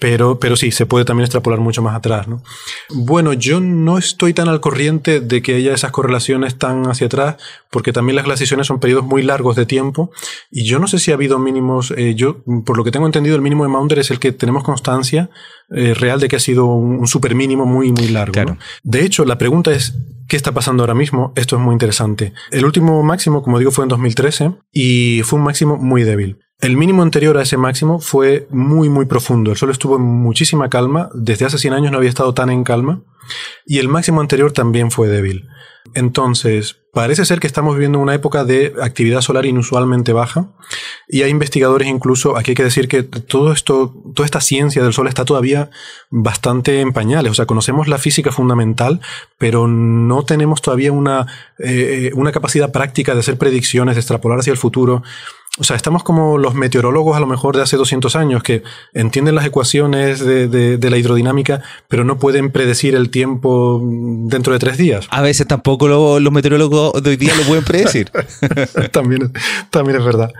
Pero, pero sí, se puede también extrapolar mucho más atrás. ¿no? Bueno, yo no estoy tan al corriente de que haya esas correlaciones tan hacia atrás, porque también las glaciaciones son periodos muy largos de tiempo, y yo no sé si ha habido mínimos, eh, yo, por lo que tengo entendido, el mínimo de Maunder es el que tenemos constancia eh, real de que ha sido un, super mínimo muy, muy largo. De hecho, la pregunta es, ¿Qué está pasando ahora mismo? Esto es muy interesante. El último máximo, como digo, fue en 2013 y fue un máximo muy débil. El mínimo anterior a ese máximo fue muy, muy profundo. El Sol estuvo en muchísima calma. Desde hace 100 años no había estado tan en calma. Y el máximo anterior también fue débil. Entonces, parece ser que estamos viviendo una época de actividad solar inusualmente baja. Y hay investigadores incluso, aquí hay que decir que todo esto, toda esta ciencia del Sol está todavía bastante en pañales. O sea, conocemos la física fundamental, pero no tenemos todavía una, eh, una capacidad práctica de hacer predicciones, de extrapolar hacia el futuro. O sea, estamos como los meteorólogos a lo mejor de hace 200 años que entienden las ecuaciones de, de, la hidrodinámica, pero no pueden predecir el tiempo dentro de tres días. A veces tampoco los meteorólogos de hoy día lo pueden predecir. también, también es verdad.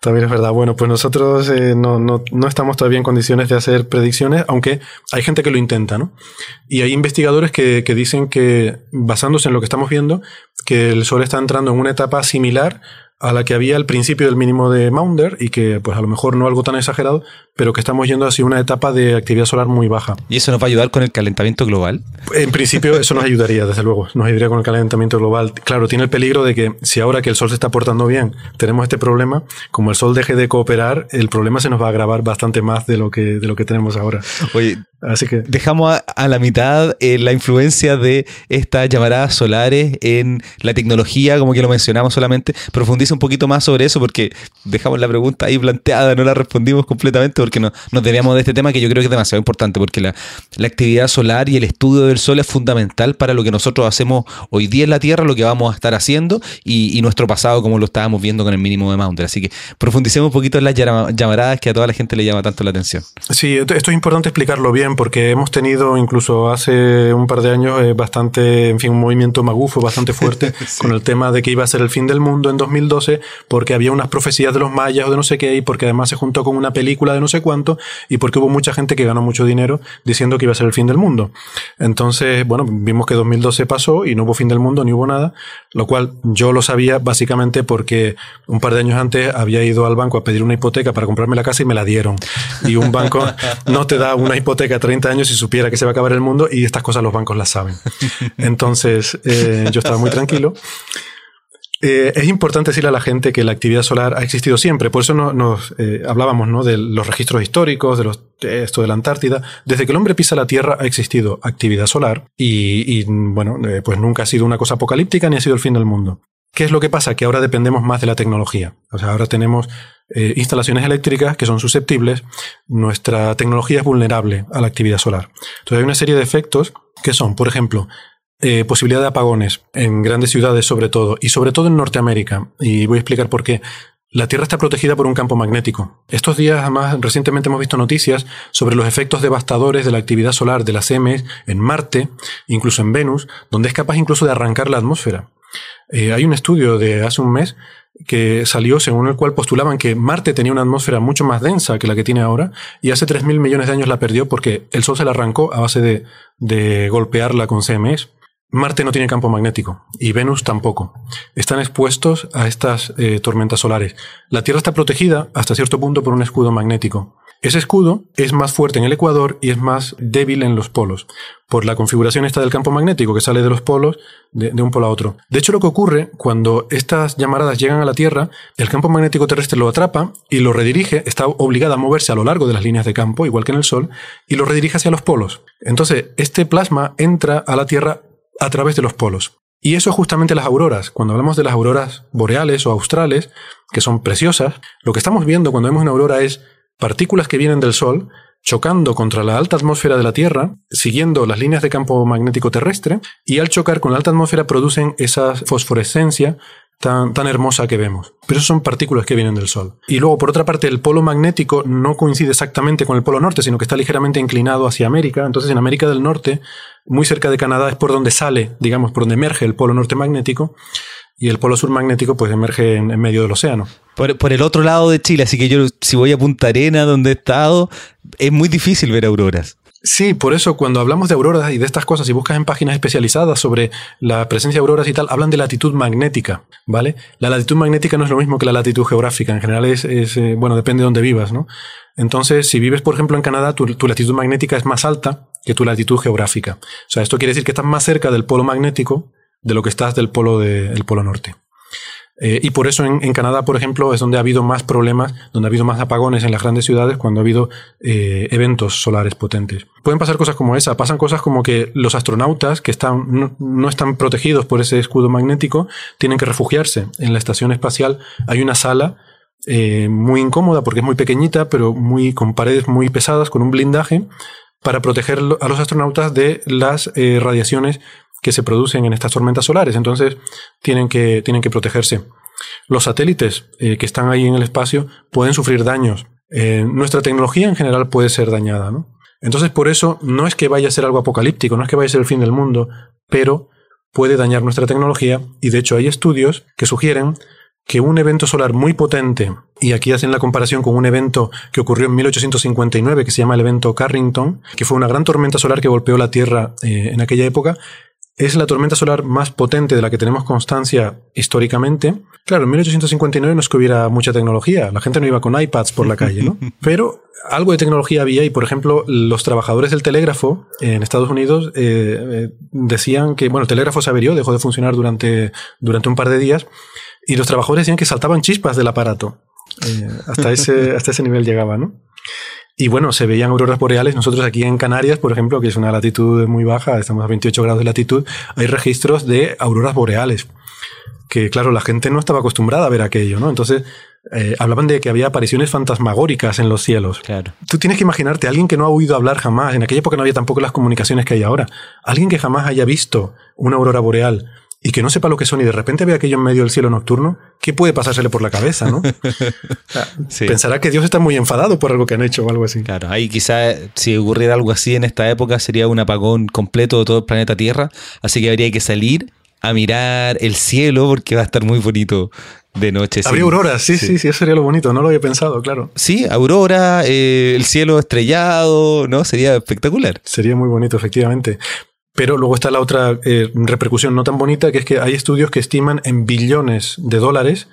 También es verdad. Bueno, pues nosotros eh, no, no, no, estamos todavía en condiciones de hacer predicciones, aunque hay gente que lo intenta, ¿no? Y hay investigadores que, que dicen que, basándose en lo que estamos viendo, que el Sol está entrando en una etapa similar a la que había al principio del mínimo de Maunder y que pues a lo mejor no algo tan exagerado, pero que estamos yendo hacia una etapa de actividad solar muy baja. ¿Y eso nos va a ayudar con el calentamiento global? En principio eso nos ayudaría, desde luego, nos ayudaría con el calentamiento global. Claro, tiene el peligro de que si ahora que el Sol se está portando bien tenemos este problema, como el Sol deje de cooperar, el problema se nos va a agravar bastante más de lo que, de lo que tenemos ahora. Oye, Así que dejamos a, la mitad eh, la influencia de estas llamaradas solares en la tecnología, como que lo mencionamos solamente. Profundiza un poquito más sobre eso porque dejamos la pregunta ahí planteada, no la respondimos completamente porque no, nos debíamos de este tema que yo creo que es demasiado importante porque la, actividad solar y el estudio del sol es fundamental para lo que nosotros hacemos hoy día en la Tierra, lo que vamos a estar haciendo y, nuestro pasado como lo estábamos viendo con el mínimo de Maunder. Así que profundicemos un poquito en las llamaradas que a toda la gente le llama tanto la atención. Sí, esto es importante explicarlo bien porque hemos tenido incluso hace un par de años eh, bastante, en fin, un movimiento magufo bastante fuerte con el tema de que iba a ser el fin del mundo en 2012 porque había unas profecías de los mayas o de no sé qué y porque además se juntó con una película de no sé cuánto y porque hubo mucha gente que ganó mucho dinero diciendo que iba a ser el fin del mundo. Entonces, bueno, vimos que 2012 pasó y no hubo fin del mundo ni hubo nada, lo cual yo lo sabía básicamente porque un par de años antes había ido al banco a pedir una hipoteca para comprarme la casa y me la dieron. Y un banco no te da una hipoteca a 30 años si supiera que se va a acabar el mundo y estas cosas los bancos las saben. Entonces, eh, yo estaba muy tranquilo. Eh, es importante decirle a la gente que la actividad solar ha existido siempre. Por eso nos eh, hablábamos ¿no? de los registros históricos, de, los, esto de la Antártida. Desde que el hombre pisa la Tierra ha existido actividad solar y, bueno, pues nunca ha sido una cosa apocalíptica ni ha sido el fin del mundo. ¿Qué es lo que pasa? Que ahora dependemos más de la tecnología. O sea, ahora tenemos eh, instalaciones eléctricas que son susceptibles. Nuestra tecnología es vulnerable a la actividad solar. Entonces hay una serie de efectos que son, por ejemplo, eh, posibilidad de apagones en grandes ciudades sobre todo, y sobre todo en Norteamérica. Y voy a explicar por qué. La Tierra está protegida por un campo magnético. Estos días, además, recientemente hemos visto noticias sobre los efectos devastadores de la actividad solar de las M en Marte, incluso en Venus, donde es capaz incluso de arrancar la atmósfera. Eh, hay un estudio de hace un mes que salió según el cual postulaban que Marte tenía una atmósfera mucho más densa que la que tiene ahora y hace 3.000 millones de años la perdió porque el Sol se la arrancó a base de, de golpearla con CMS. Marte no tiene campo magnético y Venus tampoco. Están expuestos a estas eh, tormentas solares. La Tierra está protegida hasta cierto punto por un escudo magnético. Ese escudo es más fuerte en el ecuador y es más débil en los polos, por la configuración esta del campo magnético que sale de los polos de, un polo a otro. De hecho, lo que ocurre cuando estas llamaradas llegan a la Tierra, el campo magnético terrestre lo atrapa y lo redirige, está obligado a moverse a lo largo de las líneas de campo, igual que en el Sol, y lo redirige hacia los polos. Entonces, este plasma entra a la Tierra a través de los polos. Y eso es justamente las auroras. Cuando hablamos de las auroras boreales o australes, que son preciosas, lo que estamos viendo cuando vemos una aurora es partículas que vienen del Sol chocando contra la alta atmósfera de la Tierra, siguiendo las líneas de campo magnético terrestre, y al chocar con la alta atmósfera producen esa fosforescencia tan, tan hermosa que vemos. Pero son partículas que vienen del Sol. Y luego, por otra parte, el polo magnético no coincide exactamente con el polo norte, sino que está ligeramente inclinado hacia América. Entonces, en América del Norte, muy cerca de Canadá, es por donde sale, digamos, por donde emerge el polo norte magnético y el polo sur magnético pues emerge en, medio del océano. Por, el otro lado de Chile, así que yo si voy a Punta Arena, donde he estado, es muy difícil ver auroras. Sí, por eso cuando hablamos de auroras y de estas cosas y buscas en páginas especializadas sobre la presencia de auroras y tal, hablan de latitud magnética, ¿vale? La latitud magnética no es lo mismo que la latitud geográfica, en general es, eh, bueno, depende de dónde vivas, ¿no? Entonces, si vives, por ejemplo, en Canadá, tu, tu, latitud magnética es más alta que tu latitud geográfica. O sea, esto quiere decir que estás más cerca del polo magnético de lo que estás del polo, del polo norte. Eh, y por eso en, Canadá, por ejemplo, es donde ha habido más problemas, donde ha habido más apagones en las grandes ciudades cuando ha habido eh, eventos solares potentes. Pueden pasar cosas como esa, pasan cosas como que los astronautas que están, no, están protegidos por ese escudo magnético tienen que refugiarse. En la estación espacial hay una sala eh, muy incómoda porque es muy pequeñita, pero muy, con paredes muy pesadas, con un blindaje, para proteger a los astronautas de las radiaciones que se producen en estas tormentas solares. Entonces tienen que, tienen que protegerse. Los satélites eh, que están ahí en el espacio pueden sufrir daños. Eh, nuestra tecnología en general puede ser dañada, ¿no? Entonces, por eso, no es que vaya a ser algo apocalíptico, no es que vaya a ser el fin del mundo, pero puede dañar nuestra tecnología y de hecho hay estudios que sugieren que un evento solar muy potente, y aquí hacen la comparación con un evento que ocurrió en 1859, que se llama el evento Carrington, que fue una gran tormenta solar que golpeó la Tierra eh, en aquella época, es la tormenta solar más potente de la que tenemos constancia históricamente. Claro, en 1859 no es que hubiera mucha tecnología, la gente no iba con iPads por la calle, ¿no? Pero algo de tecnología había y, por ejemplo, los trabajadores del telégrafo en Estados Unidos eh, eh, decían que, bueno, el telégrafo se averió, dejó de funcionar durante, durante un par de días y los trabajadores decían que saltaban chispas del aparato. Eh, hasta, ese, hasta ese nivel llegaba, ¿no? Y bueno, se veían auroras boreales. Nosotros aquí en Canarias, por ejemplo, que es una latitud muy baja, estamos a 28 grados de latitud, hay registros de auroras boreales. Que claro, la gente no estaba acostumbrada a ver aquello, ¿no? Entonces, eh, hablaban de que había apariciones fantasmagóricas en los cielos. Claro. Tú tienes que imaginarte, alguien que no ha oído hablar jamás, en aquella época no había tampoco las comunicaciones que hay ahora, alguien que jamás haya visto una aurora boreal y que no sepa lo que son y de repente ve aquello en medio del cielo nocturno, ¿qué puede pasársele por la cabeza, no? Sí. Pensará que Dios está muy enfadado por algo que han hecho o algo así. Claro, ahí quizá si ocurriera algo así en esta época sería un apagón completo de todo el planeta Tierra, así que habría que salir a mirar el cielo porque va a estar muy bonito de noche. Habría auroras, sí, sí, sí, eso sería lo bonito, no lo había pensado, claro. Sí, aurora, eh, el cielo estrellado, ¿no? Sería espectacular. Sería muy bonito, efectivamente. Pero luego está la otra eh, repercusión no tan bonita, que es que hay estudios que estiman en billones de dólares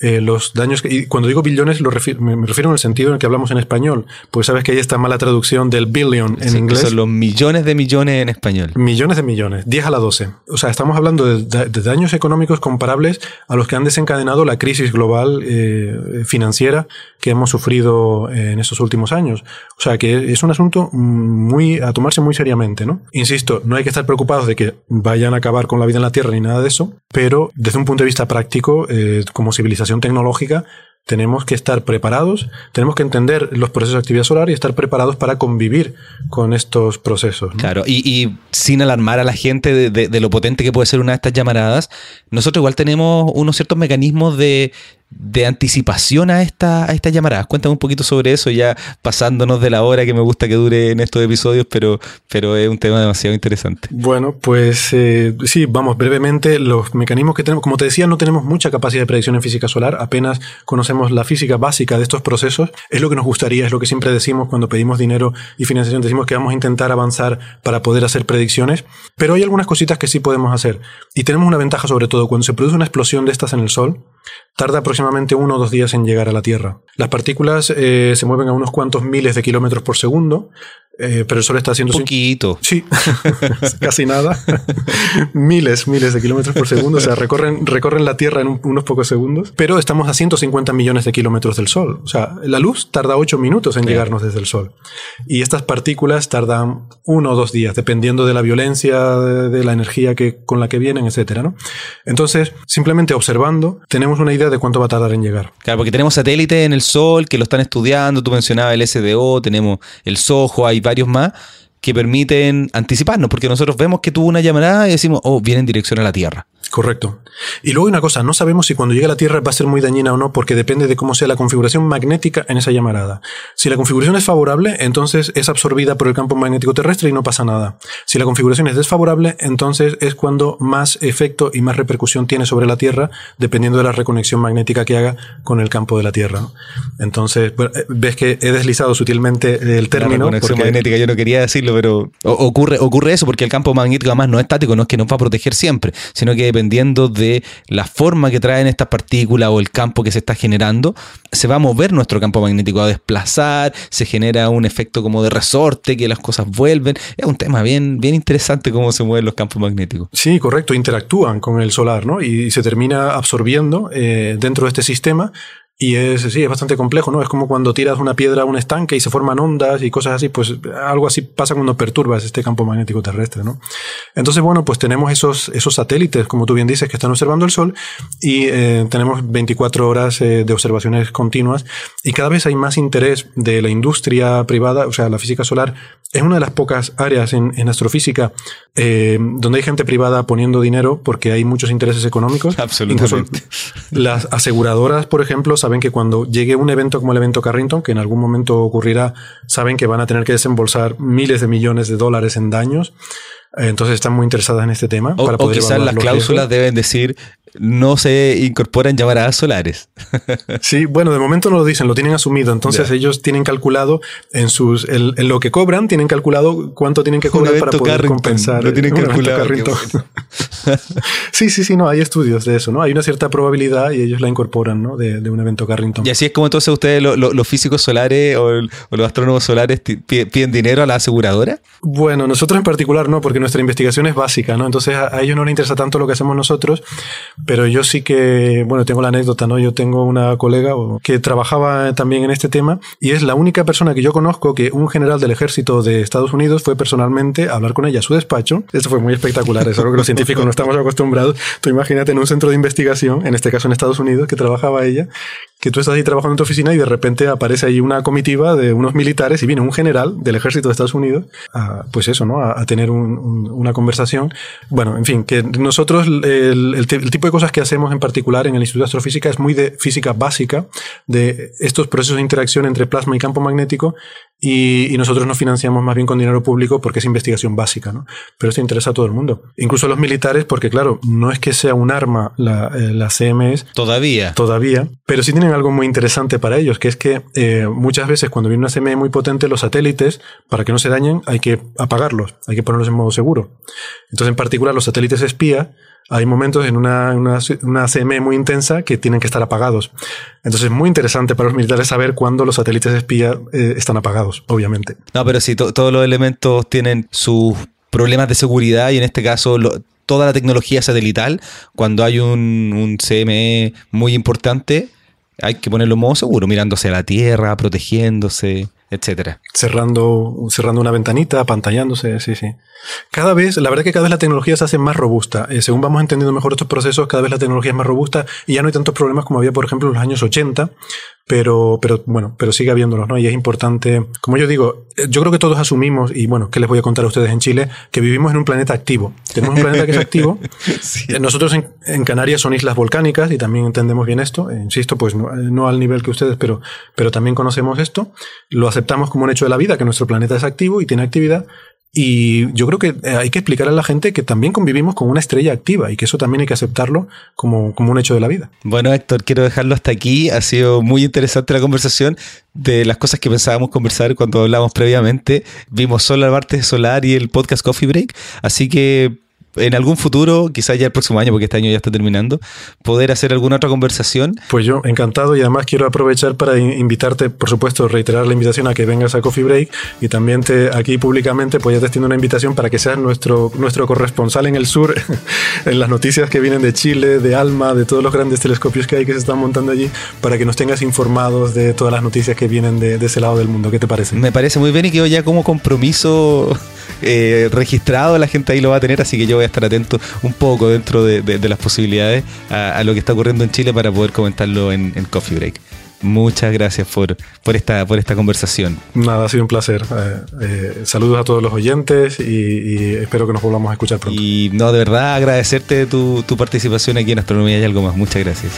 eh, los daños. Que, y cuando digo billones, lo me me refiero en el sentido en el que hablamos en español. Pues sabes que hay esta mala traducción del billion en Sí, que inglés. Son los millones de millones en español. Millones de millones, 10 a la 12. O sea, estamos hablando de, da- de daños económicos comparables a los que han desencadenado la crisis global eh, financiera que hemos sufrido eh, en estos últimos años. O sea, que es un asunto muy a tomarse muy seriamente, ¿no? Insisto, no hay que estar preocupados de que vayan a acabar con la vida en la Tierra ni nada de eso, pero desde un punto de vista práctico, eh, como civilización tecnológica, tenemos que estar preparados, tenemos que entender los procesos de actividad solar y estar preparados para convivir con estos procesos. Claro, y, sin alarmar a la gente de lo potente que puede ser una de estas llamaradas, nosotros igual tenemos unos ciertos mecanismos de, de anticipación a, esta, a estas llamaradas. Cuéntame un poquito sobre eso, ya pasándonos de la hora que me gusta que dure en estos episodios, pero, pero es un tema demasiado interesante. Bueno, pues eh, sí, vamos, brevemente, los mecanismos que tenemos, como te decía, no tenemos mucha capacidad de predicción en física solar, apenas conocemos la física básica de estos procesos, es lo que nos gustaría, es lo que siempre decimos cuando pedimos dinero y financiación, decimos que vamos a intentar avanzar para poder hacer predicciones, pero hay algunas cositas que sí podemos hacer. Y tenemos una ventaja sobre todo, cuando se produce una explosión de estas en el Sol, tarda aproximadamente uno o dos días en llegar a la Tierra. Las partículas eh, se mueven a unos cuantos miles de kilómetros por segundo, eh, pero el Sol está haciendo... Un poquito. Sí, casi nada. miles, miles de kilómetros por segundo. O sea, recorren, recorren la Tierra en un- unos pocos segundos. Pero estamos a 150 millones de kilómetros del Sol. O sea, la luz tarda 8 minutos en llegarnos desde el Sol. Y estas partículas tardan uno o dos días, dependiendo de la violencia, de, de la energía que, con la que vienen, etcétera, ¿no? Entonces, simplemente observando, tenemos una idea de cuánto va a tardar en llegar. Claro, porque tenemos satélites en el Sol que lo están estudiando, tú mencionabas el SDO, tenemos el SOHO, hay varios más que permiten anticiparnos, porque nosotros vemos que tuvo una llamarada y decimos, oh, viene en dirección a la Tierra. Correcto. Y luego hay una cosa, no sabemos si cuando llegue a la Tierra va a ser muy dañina o no, porque depende de cómo sea la configuración magnética en esa llamarada. Si la configuración es favorable, entonces es absorbida por el campo magnético terrestre y no pasa nada. Si la configuración es desfavorable, entonces es cuando más efecto y más repercusión tiene sobre la Tierra, dependiendo de la reconexión magnética que haga con el campo de la Tierra. Entonces, bueno, eh, ves que he deslizado sutilmente el La término. reconexión porque- magnética, yo no quería decirlo, pero ocurre, ocurre eso porque el campo magnético además no es estático, no es que nos va a proteger siempre, sino que dependiendo de la forma que traen estas partículas o el campo que se está generando, se va a mover nuestro campo magnético, a desplazar, se genera un efecto como de resorte, que las cosas vuelven. Es un tema bien, bien interesante cómo se mueven los campos magnéticos. Sí, correcto, interactúan con el solar, ¿no? Y se termina absorbiendo eh, dentro de este sistema. Y es, sí, es bastante complejo, ¿no? Es como cuando tiras una piedra a un estanque y se forman ondas y cosas así, pues algo así pasa cuando perturbas este campo magnético terrestre, ¿no? Entonces, bueno, pues tenemos esos, esos satélites, como tú bien dices, que están observando el Sol y eh, tenemos 24 horas eh, de observaciones continuas y cada vez hay más interés de la industria privada, o sea, la física solar es una de las pocas áreas en, astrofísica eh, donde hay gente privada poniendo dinero porque hay muchos intereses económicos. Absolutamente. las aseguradoras, por ejemplo, saben que cuando llegue un evento como el evento Carrington, que en algún momento ocurrirá, saben que van a tener que desembolsar miles de millones de dólares en daños. Entonces están muy interesadas en este tema. O, para poder quizás las cláusulas deben decir no se incorporan llamaradas solares. sí, bueno, de momento no lo dicen, lo tienen asumido. Entonces ellos tienen calculado en sus en, lo que cobran, tienen calculado cuánto tienen que cobrar para poder compensar. Lo tienen calculado. sí, sí, sí, no, hay estudios de eso, ¿no? Hay una cierta probabilidad y ellos la incorporan, ¿no? De, un evento Carrington. Y así es como entonces ustedes, los físicos solares o, los astrónomos solares, piden dinero a la aseguradora. Bueno, nosotros en particular no, porque nuestra investigación es básica, ¿no? Entonces a, a ellos no les interesa tanto lo que hacemos nosotros, pero yo sí que, bueno, tengo la anécdota, ¿no? Yo tengo una colega que trabajaba también en este tema y es la única persona que yo conozco que un general del ejército de Estados Unidos fue personalmente a hablar con ella a su despacho. Esto fue muy espectacular, es algo que los científicos no estamos acostumbrados. Tú imagínate en un centro de investigación, en este caso en Estados Unidos, que trabajaba ella, que tú estás ahí trabajando en tu oficina y de repente aparece ahí una comitiva de unos militares y viene un general del ejército de Estados Unidos a, pues eso, ¿no? A, tener una conversación. Bueno, en fin, que nosotros el, tipo de cosas que hacemos en particular en el Instituto de Astrofísica es muy de física básica, de estos procesos de interacción entre plasma y campo magnético y, nosotros nos financiamos más bien con dinero público porque es investigación básica, ¿no? Pero esto interesa a todo el mundo. Incluso a los militares porque, claro, no es que sea un arma la, eh, la CMS. Todavía. Todavía. Pero sí tienen algo muy interesante para ellos, que es que eh, muchas veces cuando viene una CME muy potente, los satélites, para que no se dañen, hay que apagarlos, hay que ponerlos en modo seguro. Entonces, en particular, los satélites espía hay momentos en una, una, CME muy intensa que tienen que estar apagados. Entonces es muy interesante para los militares saber cuándo los satélites espía eh, están apagados, obviamente. No, pero sí, todos los elementos tienen sus problemas de seguridad y en este caso toda la tecnología satelital, cuando hay un, un CME muy importante, hay que ponerlo en modo seguro, mirándose a la Tierra, protegiéndose etcétera. Cerrando, cerrando una ventanita, apantallándose, sí, sí. Cada vez, la verdad que cada vez la tecnología se hace más robusta. Eh, según vamos entendiendo mejor estos procesos, cada vez la tecnología es más robusta y ya no hay tantos problemas como había, por ejemplo, en los años 80, pero, pero bueno, pero sigue habiéndolos, ¿no? Y es importante, como yo digo, eh, yo creo que todos asumimos, y bueno, ¿qué les voy a contar a ustedes en Chile? Que vivimos en un planeta activo. Tenemos un planeta que es activo. Eh, nosotros en, Canarias son islas volcánicas y también entendemos bien esto. insisto, pues no, no, al nivel que ustedes, pero, pero también conocemos esto. Lo aceptamos como un hecho de la vida, que nuestro planeta es activo y tiene actividad, y yo creo que eh, hay que explicar a la gente que también convivimos con una estrella activa y que eso también hay que aceptarlo como, como, un hecho de la vida. Bueno, Héctor, quiero dejarlo hasta aquí. Ha sido muy interesante la conversación de las cosas que pensábamos conversar cuando hablamos previamente. Vimos solo la parte solar y el podcast Coffee Break. Así que en algún futuro, quizás ya el próximo año, porque este año ya está terminando, poder hacer alguna otra conversación. Pues yo, encantado, y además quiero aprovechar para invitarte, por supuesto, reiterar la invitación a que vengas a Coffee Break y también te, aquí públicamente pues ya te extiendo una invitación para que seas nuestro, nuestro corresponsal en el sur, en las noticias que vienen de Chile, de Alma, de todos los grandes telescopios que hay que se están montando allí, para que nos tengas informados de todas las noticias que vienen de, ese lado del mundo. ¿Qué te parece? Me parece muy bien y quedo ya como compromiso eh, registrado, la gente ahí lo va a tener, así que yo voy estar atento un poco dentro de, las posibilidades a, lo que está ocurriendo en Chile para poder comentarlo en, Coffee Break. Muchas gracias por, por, esta, por esta conversación. Nada, ha sido un placer. Eh, eh, saludos a todos los oyentes y, espero que nos volvamos a escuchar pronto. Y no, de verdad agradecerte tu, tu participación aquí en Astronomía y algo más. Muchas gracias.